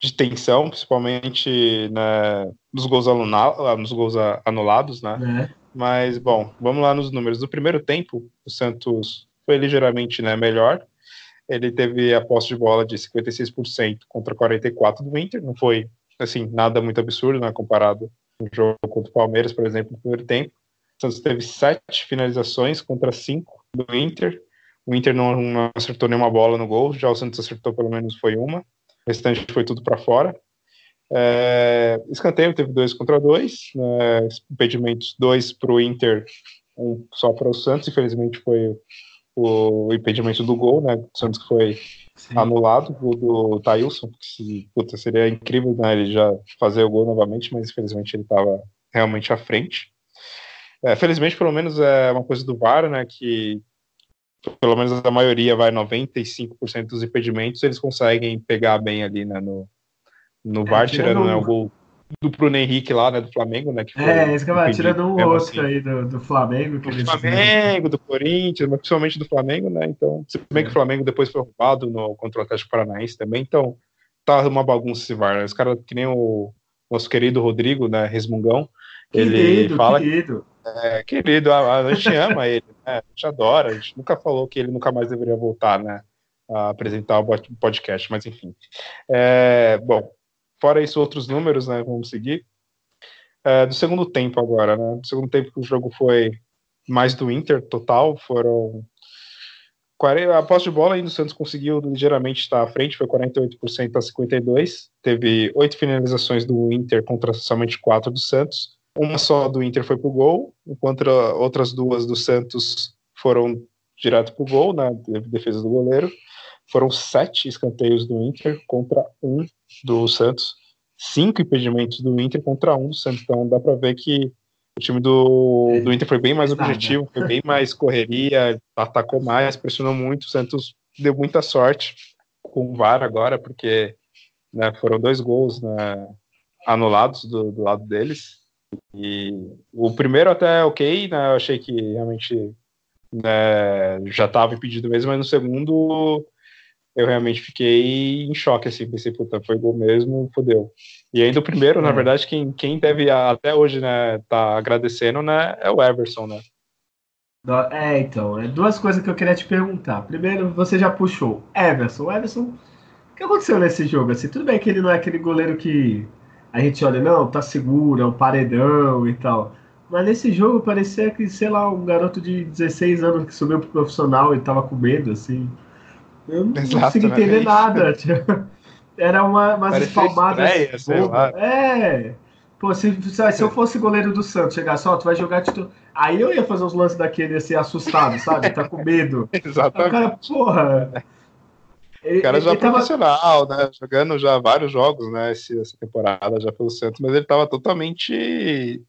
de tensão, principalmente né, nos, gols nos gols anulados, né? É. Mas, bom, vamos lá nos números. No primeiro tempo, o Santos foi ligeiramente né, melhor. Ele teve a posse de bola de 56% contra 44% do Inter. Não foi, assim, nada muito absurdo, né? Comparado com o jogo contra o Palmeiras, por exemplo, no primeiro tempo Santos teve sete finalizações contra cinco do Inter. O Inter não, não, acertou nenhuma bola no gol, já o Santos acertou pelo menos foi uma. O restante foi tudo para fora. É, escanteio teve dois contra dois, né, impedimentos dois para o Inter, um só para o Santos. Infelizmente foi o impedimento do gol, né? O Santos que foi Sim. anulado, o do Thailson, que puta, seria incrível né, ele já fazer o gol novamente, mas infelizmente ele estava realmente à frente. É, felizmente, pelo menos é uma coisa do VAR, né, que pelo menos a maioria vai 95% dos impedimentos, eles conseguem pegar bem ali, né, no, no VAR, é, tirando, tirando né, o gol do Bruno Henrique lá, né, do Flamengo, né? Que é, isso que eu tirando um outro assim. aí do, do Flamengo. do Flamengo, do Corinthians, mas principalmente do Flamengo, né? Então, se bem é. que o Flamengo depois foi roubado no, contra o Atlético Paranaense também, então tá uma bagunça esse VAR. Né? Os caras, que nem o nosso querido Rodrigo, né, Resmungão, querido, ele fala... Querido. É, querido, a, a gente ama ele, né? A gente adora, a gente nunca falou que ele nunca mais deveria voltar, né? A apresentar o podcast, mas enfim. É, bom, Fora isso, outros números, né? Vamos seguir. É, do segundo tempo agora, né? Do segundo tempo que o jogo foi mais do Inter total, foram 40, a posse de bola ainda o Santos conseguiu ligeiramente estar à frente, foi 48% a 52%. Teve oito finalizações do Inter contra somente quatro do Santos. Uma só do Inter foi pro gol, enquanto outras duas do Santos foram direto pro gol, na né, defesa do goleiro. Foram sete escanteios do Inter contra um do Santos. Cinco impedimentos do Inter contra um do Santos. Então dá para ver que o time do, do Inter foi bem mais objetivo, foi bem mais correria, atacou mais, pressionou muito. O Santos deu muita sorte com o VAR agora, porque né, foram dois gols né, anulados do, do, lado deles. E o primeiro até ok, né, eu achei que realmente né, já estava impedido mesmo, mas no segundo eu realmente fiquei em choque, assim, pensei, puta, foi gol mesmo, fodeu. E ainda o primeiro, é. na verdade, quem, quem deve até hoje, né, tá agradecendo, né, é o Everson, né. É, então, é duas coisas que eu queria te perguntar. Primeiro, você já puxou Everson. O Everson, o que aconteceu nesse jogo? Assim, tudo bem que ele não é aquele goleiro que a gente olha, não, tá seguro, é um paredão e tal. Mas nesse jogo parecia que, sei lá, um garoto de 16 anos que subiu pro profissional e tava com medo, assim. Eu não Exato, consegui entender nada. Era uma, umas espalmadas. É. Pô, se, se eu fosse goleiro do Santos, chegar só, tu vai jogar titular. Aí eu ia fazer uns lances daquele assim, assustado, sabe? Tá com medo. Exatamente. o cara, porra. O cara já é profissional, né? Jogando já vários jogos, né? Esse, essa temporada já pelo Santos, mas ele tava totalmente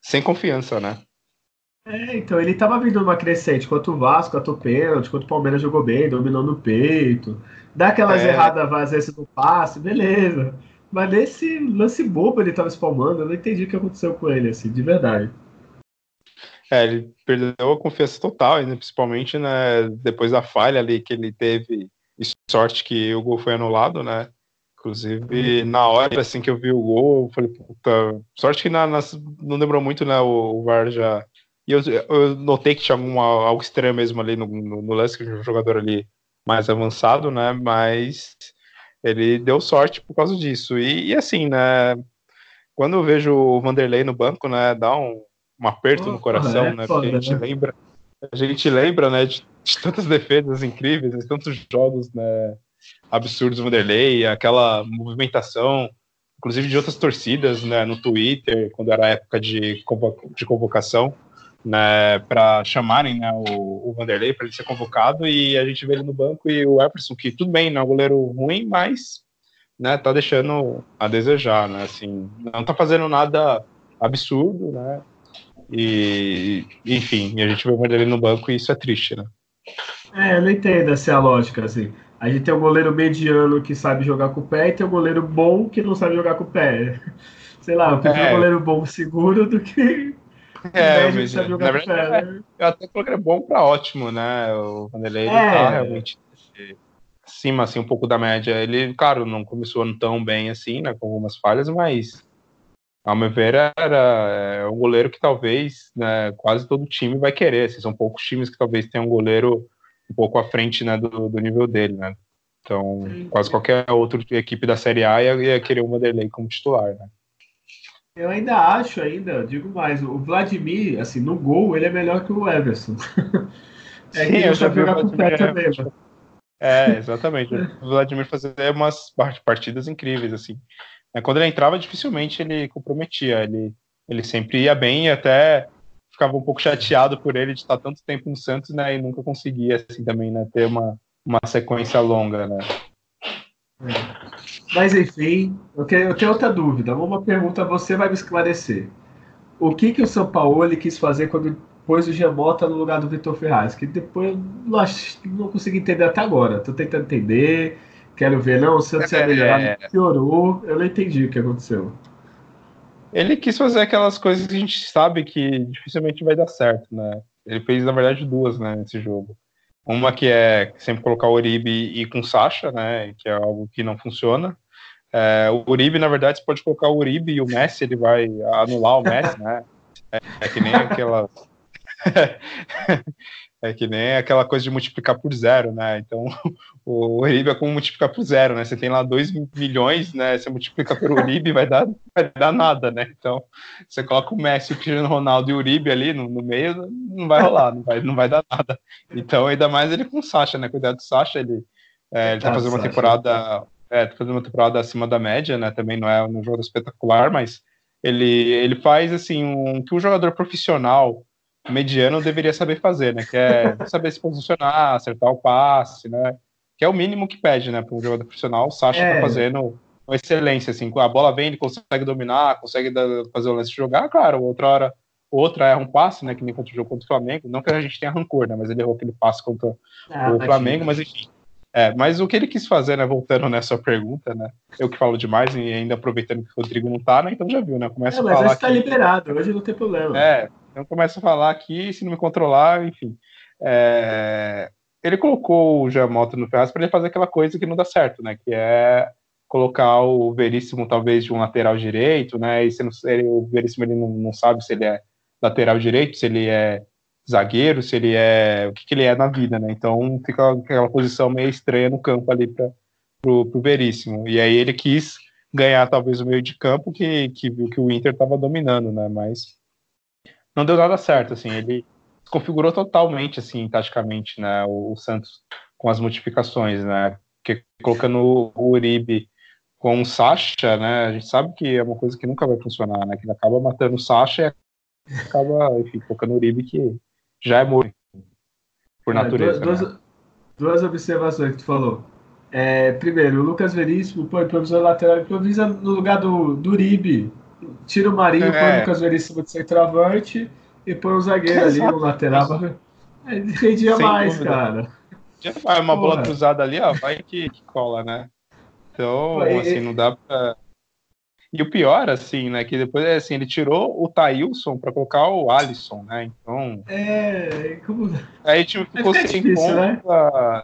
sem confiança, né? É, então ele tava vindo numa crescente, quanto o Vasco atou pênalti, quanto o Palmeiras jogou bem, dominou no peito, dá aquelas é. erradas vezes no passe, beleza. Mas nesse lance bobo ele tava espalmando, eu não entendi o que aconteceu com ele, assim, de verdade. É, ele perdeu a confiança total, principalmente né, depois da falha ali que ele teve, e sorte que o gol foi anulado, né? Inclusive, na hora assim que eu vi o gol, eu falei, puta, sorte que na, na, não demorou muito, né? O, o VAR já e eu, eu notei que tinha alguma, algo estranho mesmo ali no, no, no lance, que um jogador ali mais avançado, né? Mas ele deu sorte por causa disso. E, e, assim, né? Quando eu vejo o Vanderlei no banco, né? Dá um, um aperto oh, no coração, é, né? Porque a gente né? lembra, a gente lembra, né? De, de tantas defesas incríveis, de tantos jogos, né? Absurdos do Vanderlei, aquela movimentação, inclusive de outras torcidas, né? No Twitter, quando era época de, de convocação né, para chamarem né, o, o Vanderlei para ele ser convocado e a gente vê ele no banco e o Epperson, que tudo bem, não é um goleiro ruim, mas né, tá deixando a desejar, né, assim, não tá fazendo nada absurdo, né, e enfim, a gente vê o Vanderlei no banco e isso é triste, né. É, eu não entendo essa lógica, assim. A gente tem um goleiro mediano que sabe jogar com o pé e tem um goleiro bom que não sabe jogar com o pé. Sei lá, eu prefiro é. um goleiro bom seguro do que é, eu vejo, na verdade, é, eu até coloquei bom para ótimo, né? O Vanderlei é. tá realmente acima, assim, um pouco da média. Ele, claro, não começou tão bem assim, né? Com algumas falhas, mas ao meu ver, era é, um goleiro que talvez né, quase todo time vai querer. Assim, são poucos times que talvez tenham um goleiro um pouco à frente né, do, do nível dele, né? Então, quase qualquer outra equipe da Série A ia, ia querer o Vanderlei como titular, né? Eu ainda acho, ainda, digo mais, o Vladimir, assim, no gol, ele é melhor que o Everson. é Sim, eu já vi o pé também, mano. É, exatamente. O Vladimir fazia umas partidas incríveis, assim. É, quando ele entrava, dificilmente ele comprometia. Ele, ele sempre ia bem e até ficava um pouco chateado por ele de estar tanto tempo no Santos, né? E nunca conseguia, assim, também, né? Ter uma, uma sequência longa, né? É. Mas, enfim, eu, tenho, eu tenho outra dúvida. Uma pergunta você vai me esclarecer. O que, que o São Paulo quis fazer quando pôs o Giamota no lugar do Vitor Ferraz? Que depois não, não consegui entender até agora. Estou tentando entender Quero ver, não, o Santos é, melhorar, piorou, eu não entendi o que aconteceu. Ele quis fazer aquelas coisas que a gente sabe que dificilmente vai dar certo, né? Ele fez, na verdade, duas, né, nesse jogo. Uma que é sempre colocar o Uribe e com o Sacha, né, que é algo que não funciona. É, o Uribe, na verdade, você pode colocar o Uribe e o Messi, ele vai anular o Messi, né? É, é que nem aquela... É que nem aquela coisa de multiplicar por zero, né? Então, o Uribe é como multiplicar por zero, né? Você tem lá 2 milhões, né? Você multiplica por Uribe, vai dar, vai dar nada, né? Então, você coloca o Messi, o Cristiano Ronaldo e o Uribe ali no, no, meio, não vai rolar, não vai, não vai dar nada. Então, ainda mais ele com o Sacha, né? Cuidado do Sacha, ele, é, ele tá fazendo uma temporada... É, tá fazendo uma temporada acima da média, né? Também não é um jogo espetacular, mas ele, ele faz, assim, um, que um jogador profissional mediano deveria saber fazer, né? Que é saber se posicionar, acertar o passe, né? Que é o mínimo que pede, né? Para um jogador profissional, o Sacha tá é. tá fazendo uma excelência, assim. A bola vem, ele consegue dominar, consegue fazer o lance de jogar, claro, outra hora, outra é um passe, né? Que nem contra o jogo contra o Flamengo. Não que a gente tenha rancor, né? Mas ele errou aquele passe contra ah, o Flamengo, mas enfim. É, mas o que ele quis fazer, né, voltando nessa pergunta, né, eu que falo demais e ainda aproveitando que o Rodrigo não tá, né, então já viu, né, começa é, a falar mas tá liberado, hoje não tem problema. É, então começa a falar aqui, se não me controlar, enfim. É, ele colocou o Jamota no Ferraz para ele fazer aquela coisa que não dá certo, né? Que é colocar o Veríssimo talvez de um lateral direito, né? E se não, ele, o Veríssimo ele não, não, sabe se ele é lateral direito, se ele é zagueiro, se ele é o que, que ele é na vida, né? Então fica aquela posição meio estranha no campo ali para pro, pro Veríssimo. E aí ele quis ganhar talvez o meio de campo que, que viu que o Inter estava dominando, né? Mas não deu nada certo, assim, ele configurou totalmente, assim, taticamente, né, o, o Santos com as modificações, né, que colocando o Uribe com o Sacha, né, a gente sabe que é uma coisa que nunca vai funcionar, né, que ele acaba matando o Sacha e acaba, enfim, colocando o Uribe que já é morto por natureza. duas, né? duas, observações que tu falou. É, primeiro, o Lucas Veríssimo, pô, improvisou lateral, improvisa no lugar do, do Uribe, tira o Marinho, é. põe o Lucas Veríssimo de centroavante e põe o zagueiro ali, o lateral. É, rendia Sem mais, dúvida. cara. Já vai uma Porra. bola cruzada ali, ó, vai que, que cola, né? Então, assim, não dá pra. E o pior, assim, né, que depois, assim, ele tirou o Thailson pra colocar o Alisson, né? Então. É. Como... Aí a gente ficou sem difícil, ponta. Né?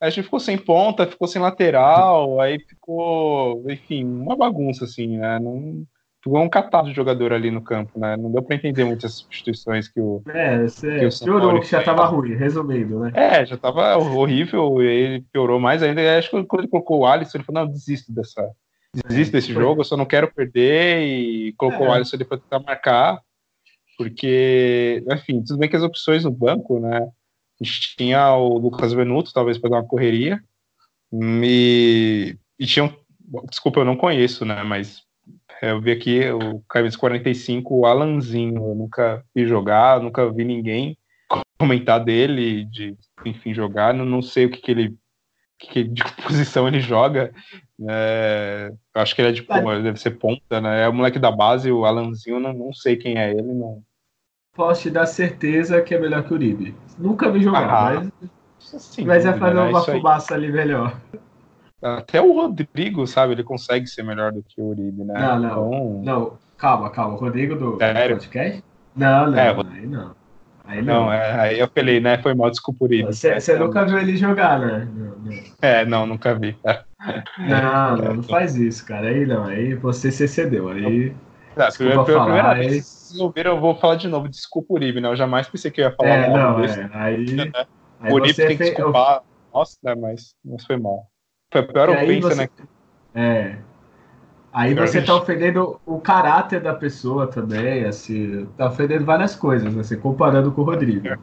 A gente ficou sem ponta, ficou sem lateral, aí ficou, enfim, uma bagunça, assim, né? Não ficou um catado de jogador ali no campo, né? Não deu para entender muitas substituições que o. É, você piorou, que já estava ruim, resumindo, né? É, já estava horrível, e ele piorou mais ainda. Acho que quando ele colocou o Alisson, ele falou: não, desisto dessa. Desisto desse Foi. jogo, eu só não quero perder. E colocou é. o Alisson ali para tentar marcar. Porque, enfim, tudo bem que as opções no banco, né? A gente tinha o Lucas Venuto, talvez para dar uma correria. E, e tinha um, Desculpa, eu não conheço, né? Mas é, eu vi aqui o camisa 45, o Alanzinho. Eu nunca vi jogar, nunca vi ninguém comentar dele, de enfim jogar. Não, não sei o que, que ele, que, de que posição ele joga. É, acho que ele é de deve ser ponta, né? É o moleque da base, o Alanzinho. Não, não sei quem é ele. Não. Posso te dar certeza que é melhor que o Uribe. Nunca vi jogar, ah, mas, sim, mas é fazer né? uma fumaça ali melhor. Até o Rodrigo, sabe, ele consegue ser melhor do que o Uribe, né? Não, não. Então... Não, calma, calma. O Rodrigo do Sério? podcast? Não, não, é, aí não. Aí não. não é, aí eu apelei, né? Foi mal, desculpa, Uribe. Você, você nunca viu ele jogar, né? Não, não. É, não, nunca vi. Não, não, não faz isso, cara. Aí não, aí você se excedeu. Aí. Tá, desculpa primeira, falar, primeira vez vocês ouviram, eu vou falar de novo. Desculpa, Uribe, né? Eu jamais pensei que eu ia falar é, não, é, aí, aí O Uribe tem que desculpar. Nossa, né? Mas, mas foi mal. Foi a pior ofensa, você... né? É. Aí você tá ofendendo o caráter da pessoa também, assim, tá ofendendo várias coisas, assim, comparando com o Rodrigo.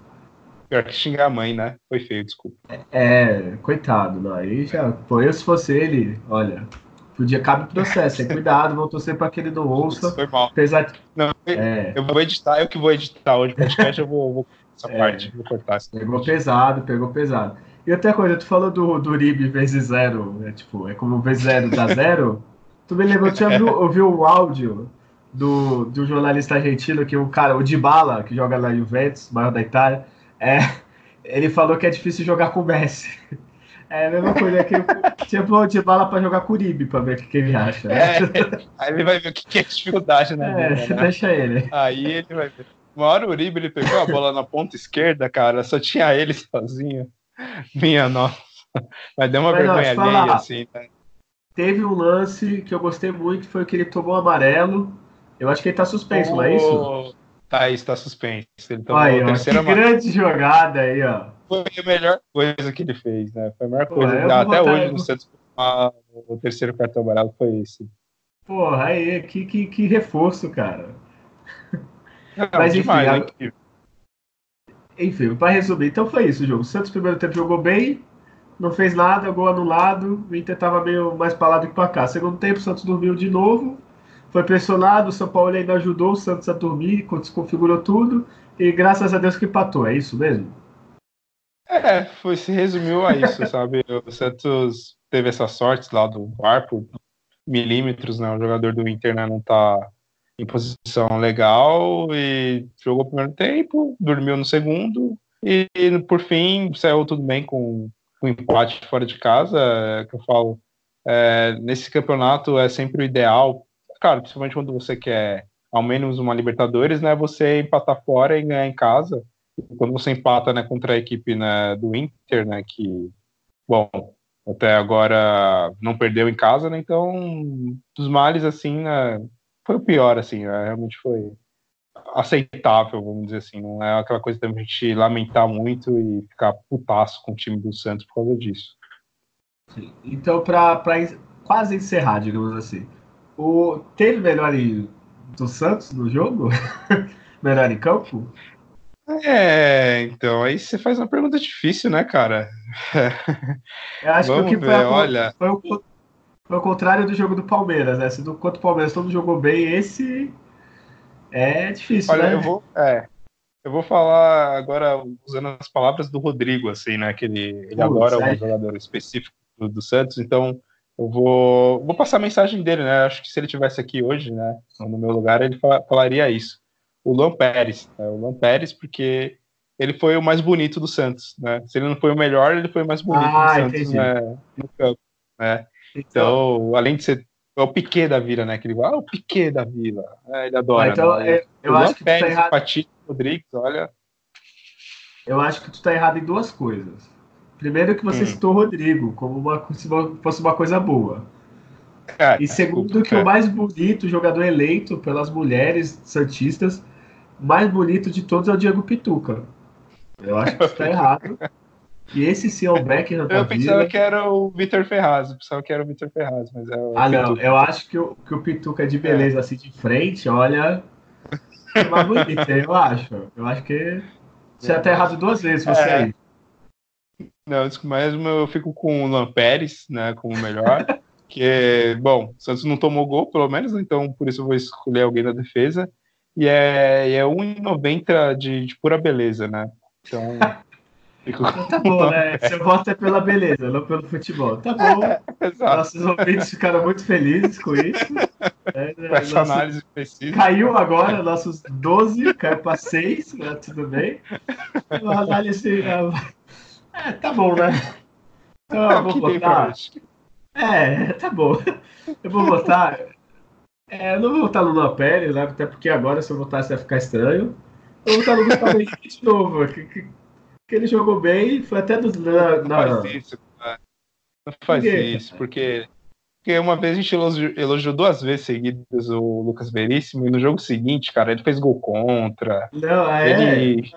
Pior que xingar a mãe, né? Foi feio, desculpa. É, coitado, não. Aí já. Pô, eu se fosse ele, olha, podia cabe processo. Hein? Cuidado, vou torcer para que ele não ouça. Foi mal. Apesar. Não, é. eu vou editar, eu que vou editar hoje o podcast, eu vou, vou essa é. parte, vou cortar. Pegou pesado, pegou pesado. E outra coisa, tu falou do, do RIB vezes zero, é tipo, é como vezes zero dá zero. tu me lembrou, tu já viu, ouviu o áudio do, do jornalista argentino, que o cara, o Dybala, que joga na Juventus, maior da Itália, é, ele falou que é difícil jogar com o Messi. É a mesma coisa que tipo o Dybala pra jogar com o Uribe, pra ver o que, que ele acha. É, aí ele vai ver o que é dificuldade, né? É, vida, né? deixa ele. Aí ele vai ver. Uma hora o Uribe ele pegou a bola na ponta esquerda, cara, só tinha ele sozinho. Minha nossa. Mas deu uma Mas, vergonha alheia, assim, né? Teve um lance que eu gostei muito, foi que ele tomou amarelo. Eu acho que ele tá suspenso, oh, não é isso? Tá, está suspenso. Ele tomou aí, ó, que grande jogada aí, ó. Foi a melhor coisa que ele fez, né? Foi a melhor Pô, coisa. Até hoje no Santos, o terceiro cartão amarelo foi esse. Porra, aí, que, que, que reforço, cara. Não, Mas enfim, demais, a... enfim, para resumir, então foi isso o jogo. O Santos primeiro tempo jogou bem, não fez nada, gol anulado, o Inter tava meio mais para lá do que para cá. Segundo tempo, o Santos dormiu de novo, foi pressionado, o São Paulo ainda ajudou o Santos a dormir, desconfigurou tudo, e graças a Deus que empatou, é isso mesmo? É, foi, se resumiu a isso, sabe? O Santos teve essa sorte lá do VAR por milímetros, né? O jogador do Inter né, não tá em posição legal e jogou o primeiro tempo, dormiu no segundo e, por fim saiu tudo bem com o empate fora de casa, é, que eu falo, é, nesse campeonato é sempre o ideal, cara, principalmente quando você quer ao menos uma Libertadores, né, você empatar fora e ganhar em casa, quando você empata, né, contra a equipe né, do Inter, né, que, bom, até agora não perdeu em casa, né, então, dos males, assim, né, foi o pior, assim, né, realmente foi aceitável, vamos dizer assim, não é aquela coisa da gente lamentar muito e ficar putaço com o time do Santos por causa disso. Sim. Então, para quase encerrar, digamos assim, o teve melhor do Santos no jogo? melhor em campo? É, então, aí você faz uma pergunta difícil, né, cara? Eu acho Vamos que o que ver, foi, olha... foi, o, foi o contrário do jogo do Palmeiras, né? Se do quanto o Palmeiras todo jogou bem, esse é difícil, olha, né? Eu vou, é, eu vou falar agora usando as palavras do Rodrigo, assim, né? Que ele, ele adora um jogador específico do, do Santos, então eu vou, vou passar a mensagem dele, né? Acho que se ele tivesse aqui hoje, né, no meu lugar, ele falaria isso. O Luan Pérez, né? o Luan Pérez, porque ele foi o mais bonito do Santos, né? Se ele não foi o melhor, ele foi o mais bonito ah, do Santos né, no campo, né? Então, então, além de ser é o Piquet da Vila, né? Que ele ah, o Piquet da Vila. É, ele adora. Ah, então, né? eu, eu acho que Pérez, tu tá errado. Patito, Rodrigues, olha. Eu acho que tu tá errado em duas coisas. Primeiro que você hum. citou o Rodrigo como uma, se fosse uma coisa boa. É, e segundo desculpa, que é. o mais bonito jogador eleito pelas mulheres santistas, mais bonito de todos é o Diego Pituca. Eu acho que está errado. E esse sim é o Becker Eu pensava que era o Vitor Ferraz, eu pensava que era o Vitor Ferraz, mas é o Ah, Pituca. não, eu acho que o, que o Pituca é de beleza é. assim de frente, olha, é mais bonito, eu acho. Eu acho que você é. até errado duas vezes você é. aí. Não, mas eu fico com o Lan Pérez, né, como melhor. que, bom, o Santos não tomou gol, pelo menos, então por isso eu vou escolher alguém da defesa. E é, é 1,90 de, de pura beleza, né? Então. Tá bom, né? Seu voto é pela beleza, não pelo futebol. Tá bom. É, Nossos ouvintes ficaram muito felizes com isso. É, com essa nosso... análise precisa. Caiu agora, nossos 12, caiu para 6, né? tudo bem. Uma análise. É, tá bom, né? Então eu vou botar. É, tá bom. Eu vou votar. É, eu não vou votar no Luan Pérez, né? Até porque agora, se eu votar, vai ficar estranho. Eu vou votar no Gustavo Henrique de novo. Que, que, que, ele jogou bem, foi até dos. Não, não faz isso, cara. Não faz isso, porque porque uma vez a gente elogiou, elogiou, duas vezes seguidas o Lucas Veríssimo, e no jogo seguinte, cara, ele fez gol contra. Não, é. Ele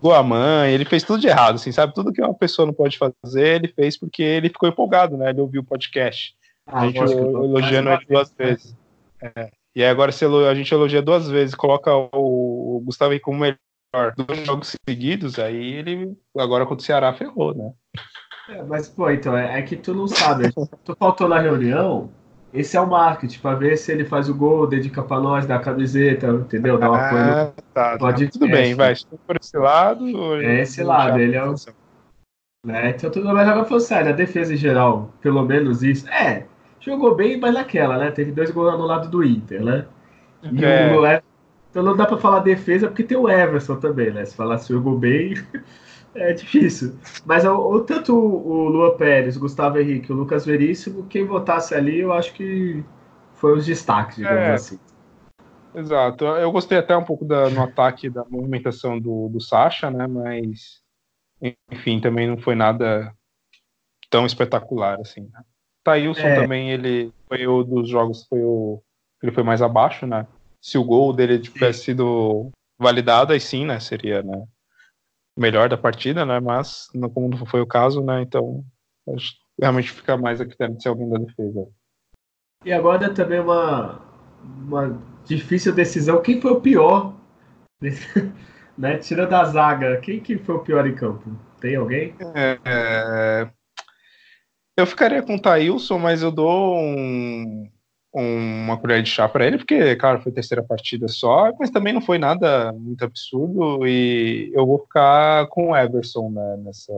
gol a mãe, ele fez tudo de errado, assim, sabe? Tudo que uma pessoa não pode fazer, ele fez porque ele ficou empolgado, né? Ele ouviu o podcast. Ah, a gente elogiando ele duas vezes. É. E agora se a gente elogia duas vezes, coloca o, Gustavo aí como melhor dois jogos seguidos, aí ele agora contra o Ceará ferrou, né? É, mas, pô, então, é, é, que tu não sabe. tu faltou na reunião, esse é o marketing, pra ver se ele faz o gol, dedica pra nós, dá a camiseta, entendeu? Dá uma ah, tá, tá. Tudo bem, vai. Se por esse lado. É esse lado, ele é o. Né? Então tudo mais agora falou sério, a defesa em geral, pelo menos isso. É, jogou bem, mas naquela, né? Teve dois gols no lado do Inter, né? E é. o Então não dá pra falar defesa porque tem o Everson também, né? Se falar se jogou bem, é difícil. Mas o, o, tanto o Lua Pérez, o Gustavo Henrique, o Lucas Veríssimo, quem votasse ali, eu acho que foi os destaques, digamos é. assim. Exato. Eu gostei até um pouco da, no ataque da movimentação do, do Sacha, né? Mas, enfim, também não foi nada tão espetacular assim. Né? Taílson é. também, ele foi o dos jogos, foi o. Ele foi mais abaixo, né? Se o gol dele tivesse sido validado, aí sim, né? Seria, né? Melhor da partida, né? Mas, como não foi o caso, né? Então, realmente fica mais a critério de ser alguém da defesa. E agora também uma, uma difícil decisão. Quem foi o pior? né? Tira da zaga, quem que foi o pior em campo? Tem alguém? É, é eu ficaria com o Thailson, mas eu dou um, uma colher de chá para ele, porque, claro, foi terceira partida só, mas também não foi nada muito absurdo. E eu vou ficar com o Everson né, nessa,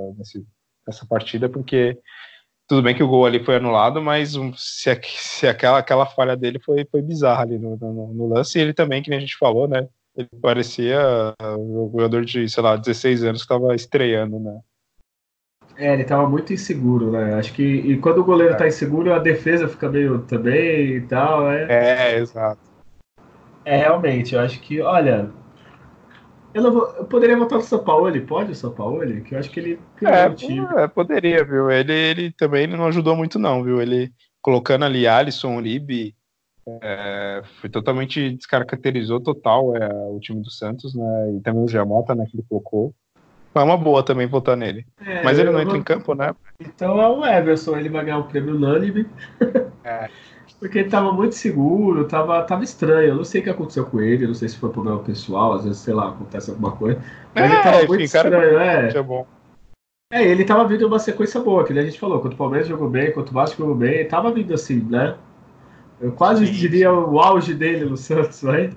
nessa partida, porque tudo bem que o gol ali foi anulado, mas se, se aquela, aquela falha dele foi, foi bizarra ali no, no, no lance, e ele também, que a gente falou, né? Ele parecia um jogador de, sei lá, 16 anos que estava estreando, né? É, ele tava muito inseguro, né? Acho que. E quando o goleiro é. tá inseguro, a defesa fica meio também e tal. É, é exato. É, realmente, eu acho que, olha. Eu, vou, eu poderia votar no São Paulo, ele pode o São Paulo? Que eu acho que ele é, o time. É, poderia, viu? Ele, ele também não ajudou muito, não, viu? Ele colocando ali Alisson, Uribe, é, foi totalmente descaracterizou total é, o time do Santos, né? E também o Giamota, né, que ele colocou. É uma boa também votar nele. É, Mas ele não entra vou... em campo, né? Então é o Everson, ele vai ganhar o prêmio unânime. É. Porque ele tava muito seguro, tava, tava estranho. Eu não sei o que aconteceu com ele, não sei se foi problema pessoal, às vezes, sei lá, acontece alguma coisa. Mas é, ele tava enfim, muito estranho, é. é. Bom. É, ele tava vindo uma sequência boa, que a gente falou, quando o Palmeiras jogou bem, quando o Vasco jogou bem, tava vindo assim, né? Eu quase sim, diria sim. o auge dele no Santos, né?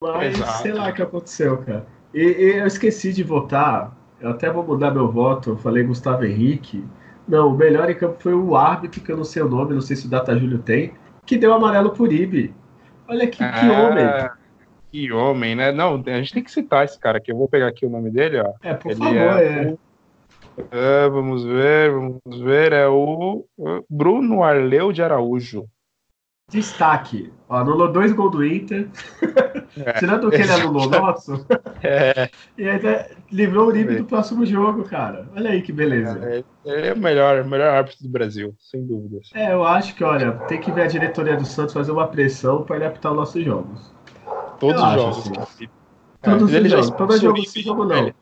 Mas Exato. sei lá o que aconteceu, cara. E, e, eu esqueci de votar. Eu até vou mudar meu voto. Eu falei Gustavo Henrique. Não, o melhor em campo foi o árbitro, que eu não sei o nome, não sei se o Data Júlio tem, que deu amarelo por Ibe. Olha que, ah, que homem. Que homem, né? Não, a gente tem que citar esse cara aqui. Eu vou pegar aqui o nome dele, ó. É, por Ele favor, é. é. é. Vamos ver, vamos ver. É o Bruno Arleu de Araújo. Destaque. Ó, anulou dois gols do Inter. É, Tirando o que ele anulou nosso. É. e ainda livrou o Uribe do próximo jogo, cara. Olha aí que beleza. É, ele é o melhor, o melhor árbitro do Brasil, sem dúvidas. É, eu acho que, olha, tem que ver a diretoria do Santos fazer uma pressão para ele apitar os nossos jogos. Todos os jogos. Assim. Todos é, os jogos. Todo jogo, esse jogo não. Ele,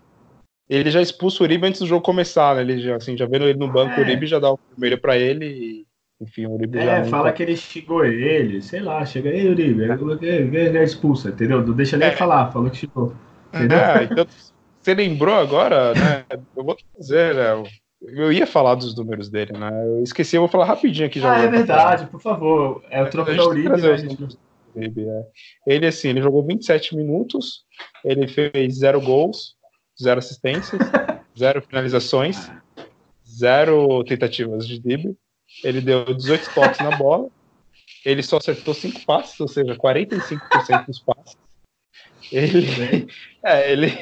ele já expulsa o Uribe antes do jogo começar, né? Ele já, assim, já vendo ele no banco, é. o Uribe já dá o primeiro para ele e enfim, o Uribe é. É, fala que ele xingou ele, sei lá, chega aí, Uribe, ele é expulsa, entendeu? Não deixa nem é. falar, falou que xingou. Entendeu? É, então, você lembrou agora, né? Eu vou dizer, né? Eu ia falar dos números dele, né? Eu esqueci, eu vou falar rapidinho aqui já. Ah, é verdade, por favor. É o troféu Uribe. Né, gente... Uribe é. Ele, assim, ele jogou 27 minutos, ele fez zero gols, zero assistências, zero finalizações, zero tentativas de drible ele deu 18 toques na bola, ele só acertou 5 passes, ou seja, 45% dos passes. Ele, é, ele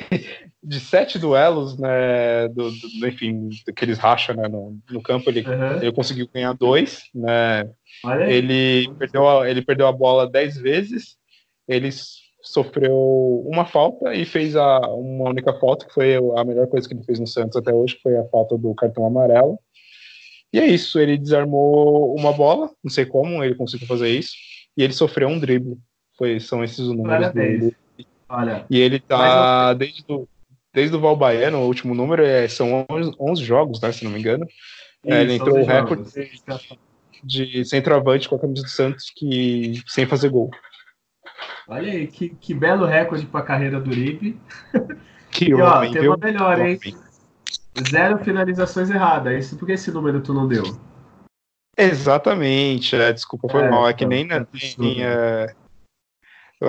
de sete duelos, né, do, do, enfim, que eles racham né, no, no campo, ele, uhum. ele conseguiu ganhar dois, né, ele perdeu, a, ele perdeu a bola dez vezes, ele sofreu uma falta e fez a, uma única falta, que foi a melhor coisa que ele fez no Santos até hoje, que foi a falta do cartão amarelo, e é isso, ele desarmou uma bola, não sei como ele conseguiu fazer isso, e ele sofreu um drible. Foi, são esses os números dele. Olha, e ele tá desde, do, desde o Valbaiano, o último número, é, são 11, 11 jogos, né, se não me engano. Isso, é, ele entrou o recorde. de centroavante com a camisa do Santos que sem fazer gol. Olha aí, que, que belo recorde para a carreira do Uribe. Que e, ó, homem, tem uma melhor, hein? Zero finalizações erradas. Isso porque esse número tu não deu? Exatamente. É, desculpa, foi é, mal. É que então, nem, é, nem é,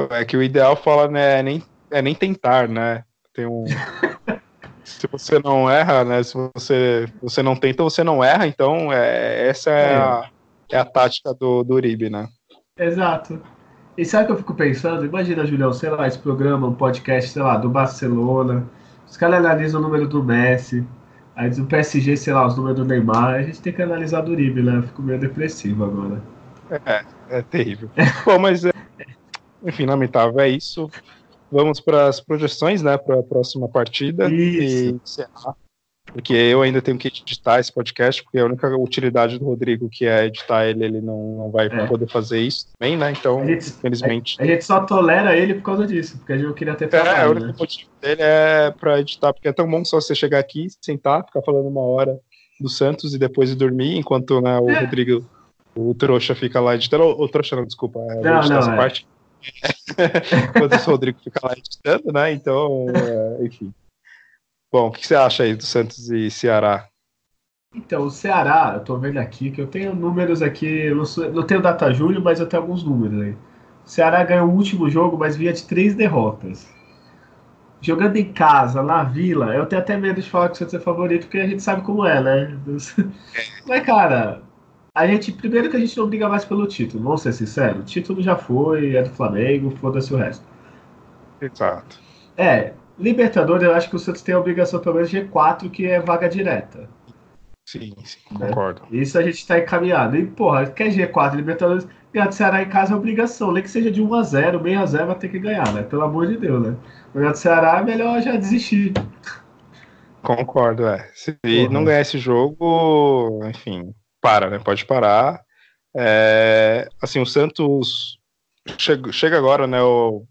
é, que o ideal fala, né? É nem, é nem tentar, né? Tem um. se você não erra, né? Se você, você não tenta, você não erra. Então, é, essa é, é. A, é a tática do, do Uribe, né? Exato. E sabe o que eu fico pensando? Imagina, Julião, sei lá, esse programa, um podcast, sei lá, do Barcelona. Os caras analisam o número do Messi. Aí do PSG, sei lá, os números do Neymar. A gente tem que analisar do Uribe, né? Eu fico meio depressivo agora. É, é terrível. Bom, mas, é, enfim, lamentável, é isso. Vamos para as projeções, né, para a próxima partida. Isso. E encerrar porque eu ainda tenho que editar esse podcast, porque a única utilidade do Rodrigo, que é editar ele, ele não, não vai é. poder fazer isso também, né? Então, gente, infelizmente. A, a, gente só tolera ele por causa disso, porque a gente queria ter trabalho. É, o único né? motivo dele é para editar, porque é tão bom só você chegar aqui, sentar, ficar falando uma hora do Santos e depois ir dormir, enquanto né, o é. Rodrigo, o trouxa, fica lá editando. O, o trouxa não, desculpa, é, não, não, essa é. parte. enquanto o Rodrigo fica lá editando, né? Então, é, enfim. Bom, o que você acha aí do Santos e Ceará? Então, o Ceará, eu tô vendo aqui que eu tenho números aqui, eu não, sou, não tenho data julho, mas eu tenho alguns números aí. O Ceará ganhou o último jogo, mas vinha de três derrotas. Jogando em casa, na vila, eu tenho até medo de falar que o Santos é favorito, porque a gente sabe como é, né? Mas, cara, a gente, primeiro que a gente não briga mais pelo título, vamos ser sinceros. O título já foi, é do Flamengo, foda-se o resto. Exato. É, Libertadores, eu acho que o Santos tem a obrigação pelo menos G4, que é vaga direta. Sim, sim, né? concordo. Isso a gente está encaminhado. E, porra, quer G4, Libertadores, ganhar do Ceará em casa é obrigação. Nem que seja de 1x0, meio a 0 vai ter que ganhar, né? Pelo amor de Deus, né? Ganhar do Ceará é melhor já desistir. Concordo, é. Se porra. não ganhar esse jogo, enfim, para, né? Pode parar. É, assim, o Santos chega, chega agora, né? O,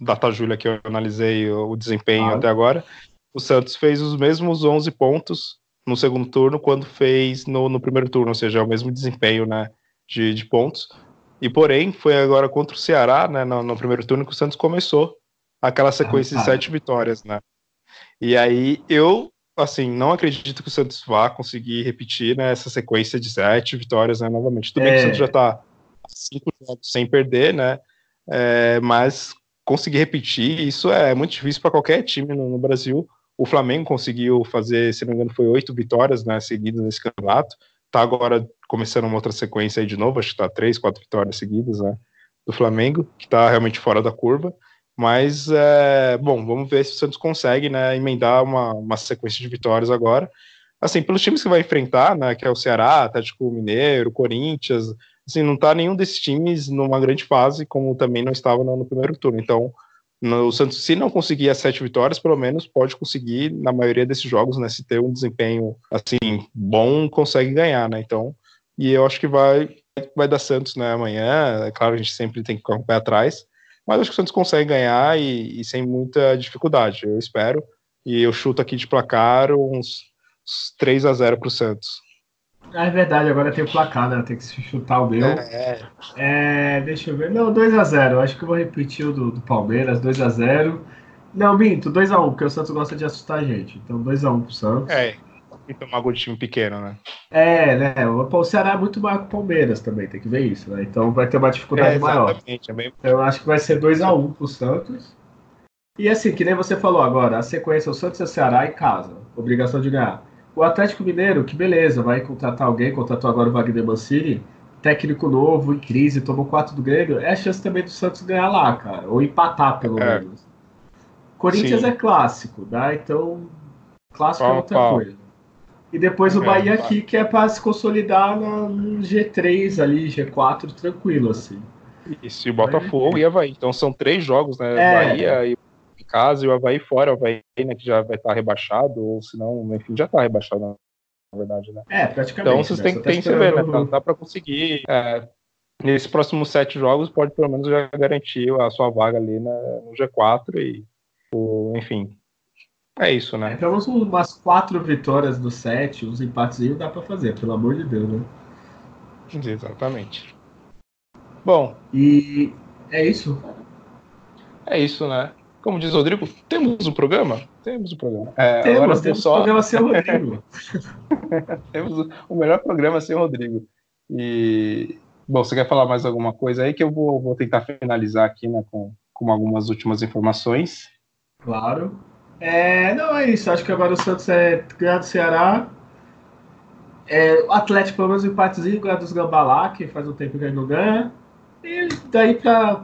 data Júlia que eu analisei o desempenho ah. até agora, o Santos fez os mesmos 11 pontos no segundo turno quando fez no, no primeiro turno, ou seja, é o mesmo desempenho né, de, de pontos. E porém, foi agora contra o Ceará, né, no, no primeiro turno, que o Santos começou aquela sequência ah, de sete vitórias, né? E aí eu, assim, não acredito que o Santos vá conseguir repetir né, essa sequência de sete vitórias né, novamente. Tudo é. bem que o Santos já está cinco jogos sem perder, né? É, mas conseguir repetir, isso é muito difícil para qualquer time no, no, Brasil. O Flamengo conseguiu fazer, se não me engano, foi oito vitórias né, seguidas nesse campeonato. Tá agora começando uma outra sequência aí de novo, acho que tá três, quatro vitórias seguidas, né, do Flamengo, que está realmente fora da curva. Mas, é, bom, vamos ver se o Santos consegue, né, emendar uma, uma sequência de vitórias agora. Assim, pelos times que vai enfrentar, né, que é o Ceará, Atlético Mineiro, Corinthians, assim, não está nenhum desses times numa grande fase, como também não estava no, primeiro turno. Então, no, o Santos, se não conseguir as sete vitórias, pelo menos pode conseguir, na maioria desses jogos, né? Se ter um desempenho assim bom, consegue ganhar, né? Então, e eu acho que vai, vai dar Santos né, amanhã. É claro, a gente sempre tem que um pé atrás, mas acho que o Santos consegue ganhar e, e sem muita dificuldade, eu espero. E eu chuto aqui de placar uns, uns 3 a 0 para o Santos. Ah, é verdade, agora tem o placar, né? Tem que chutar o meu. É. é deixa eu ver. Não, 2x0. Acho que eu vou repetir o do, do Palmeiras, 2x0. Não, minto, 2x1, porque o Santos gosta de assustar a gente. Então 2x1 pro Santos. É, que tomar gol de time pequeno, né? É, né? O Ceará é muito maior que o Palmeiras também, tem que ver isso, né? Então vai ter uma dificuldade é, maior. É bem... Então eu acho que vai ser 2x1 pro Santos. E assim, que nem você falou agora, a sequência, o Santos e o Ceará em casa. Obrigação de ganhar. O Atlético Mineiro, que beleza, vai contratar alguém, contratou agora o Wagner Mancini, técnico novo, em crise, tomou quatro do Grêmio, é a chance também do Santos ganhar lá, cara, ou empatar pelo é. menos. Corinthians Sim. é clássico, tá? Então, clássico é pau, é outra pau. coisa. E depois o é, Bahia aqui, que é para se consolidar no G3 ali, G4, tranquilo, assim. E o Botafogo e Havaí. Então são três jogos, né? É. Bahia e casa e o Havaí fora, o Havaí, né, que já vai estar rebaixado, ou se não, enfim, já está rebaixado, na verdade, né? É, praticamente. Então vocês né? têm, tem que ver, né? Dá, dá para conseguir. É, nesses próximos sete jogos, pode pelo menos já garantir a sua vaga ali né, no G4 e, o, enfim. É isso, né? É, pelo menos umas quatro vitórias do sete, uns empates aí dá para fazer, pelo amor de Deus, né? Exatamente. Bom. E é isso? É isso, né? Como diz o Rodrigo, temos um programa? Temos um programa. É, temos, agora temos só... um programa sem o Rodrigo. temos o melhor programa sem o Rodrigo. E, bom, você quer falar mais alguma coisa aí que eu vou, vou tentar finalizar aqui né, com, com algumas últimas informações? Claro. É, não, é isso. Acho que agora o Santos é ganhar do Ceará. É, o Atlético, pelo menos, um empatezinho ganhar dos Gambalá, que faz um tempo que ele não ganha. E daí para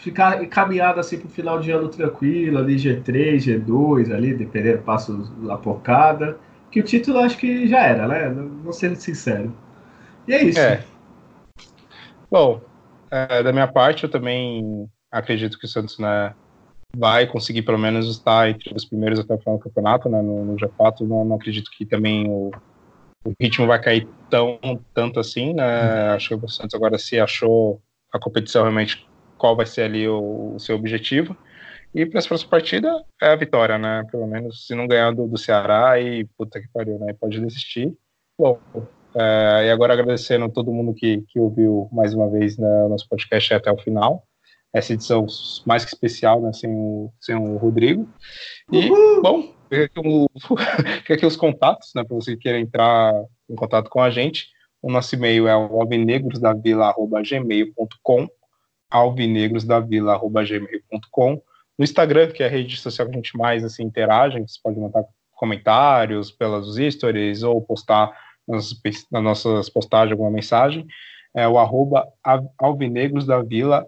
ficar encaminhado assim pro final de ano tranquilo, ali G3, G2, ali, dependendo, passo a porcada. Que o título acho que já era, né? Vou ser sincero. E é isso. É. Bom, é, da minha parte, eu também acredito que o Santos né, vai conseguir pelo menos estar entre os primeiros até o final do campeonato, né, no, no G4. Não, não, acredito que também o, o, ritmo vai cair tão tanto assim. Né? Acho que o Santos agora se achou a competição realmente qual vai ser ali o, o seu objetivo. E para essa próxima partida é a vitória, né? Pelo menos se não ganhar do, do Ceará e puta que pariu, né? Pode desistir. Bom, é, e agora agradecendo a todo mundo que, que ouviu mais uma vez né, nosso podcast até o final. Essa edição mais que especial, né? Sem o, sem o Rodrigo. E, Uhul! bom, fica aqui os contatos, né? Para você que queira entrar em contato com a gente. O nosso e-mail é o alvinegrosdavila.gmail.com alvinegrosdavila.gmail.com no Instagram, que é a rede social que a gente mais assim, interage, você pode mandar comentários pelas stories ou postar nas, nas nossas postagens alguma mensagem, é o arroba alvinegros da vila,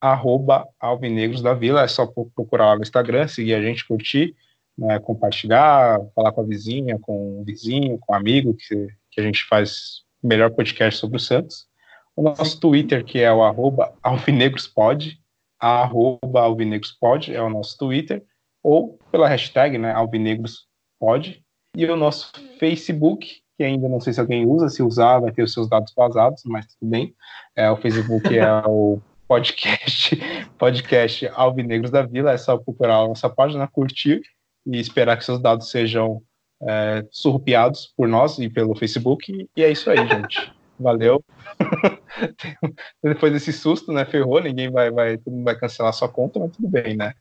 arroba alvinegros da vila, é só procurar lá no Instagram, seguir a gente, curtir, né, compartilhar, falar com a vizinha, com o vizinho, com o amigo, que, que a gente faz melhor podcast sobre o Santos o nosso Twitter, que é o arroba alvinegrospod, arroba alvinegrospod é o nosso Twitter, ou pela hashtag, né, alvinegrospod, e o nosso Facebook, que ainda não sei se alguém usa, se usar vai ter os seus dados vazados, mas tudo bem, é, o Facebook é o podcast, podcast Alvinegros da Vila, é só procurar a nossa página, curtir e esperar que seus dados sejam é, surrupiados por nós e pelo Facebook, e é isso aí, gente. Valeu. Depois desse susto, né? Ferrou, ninguém vai, vai, todo mundo vai cancelar sua conta, mas tudo bem, né?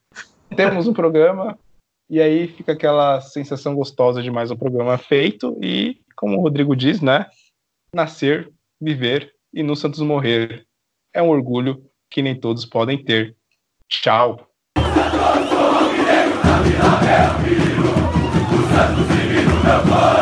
Temos um programa, e aí fica aquela sensação gostosa de mais um programa feito, e como o Rodrigo diz, né? Nascer, viver e no Santos morrer. É um orgulho que nem todos podem ter. Tchau. Santos,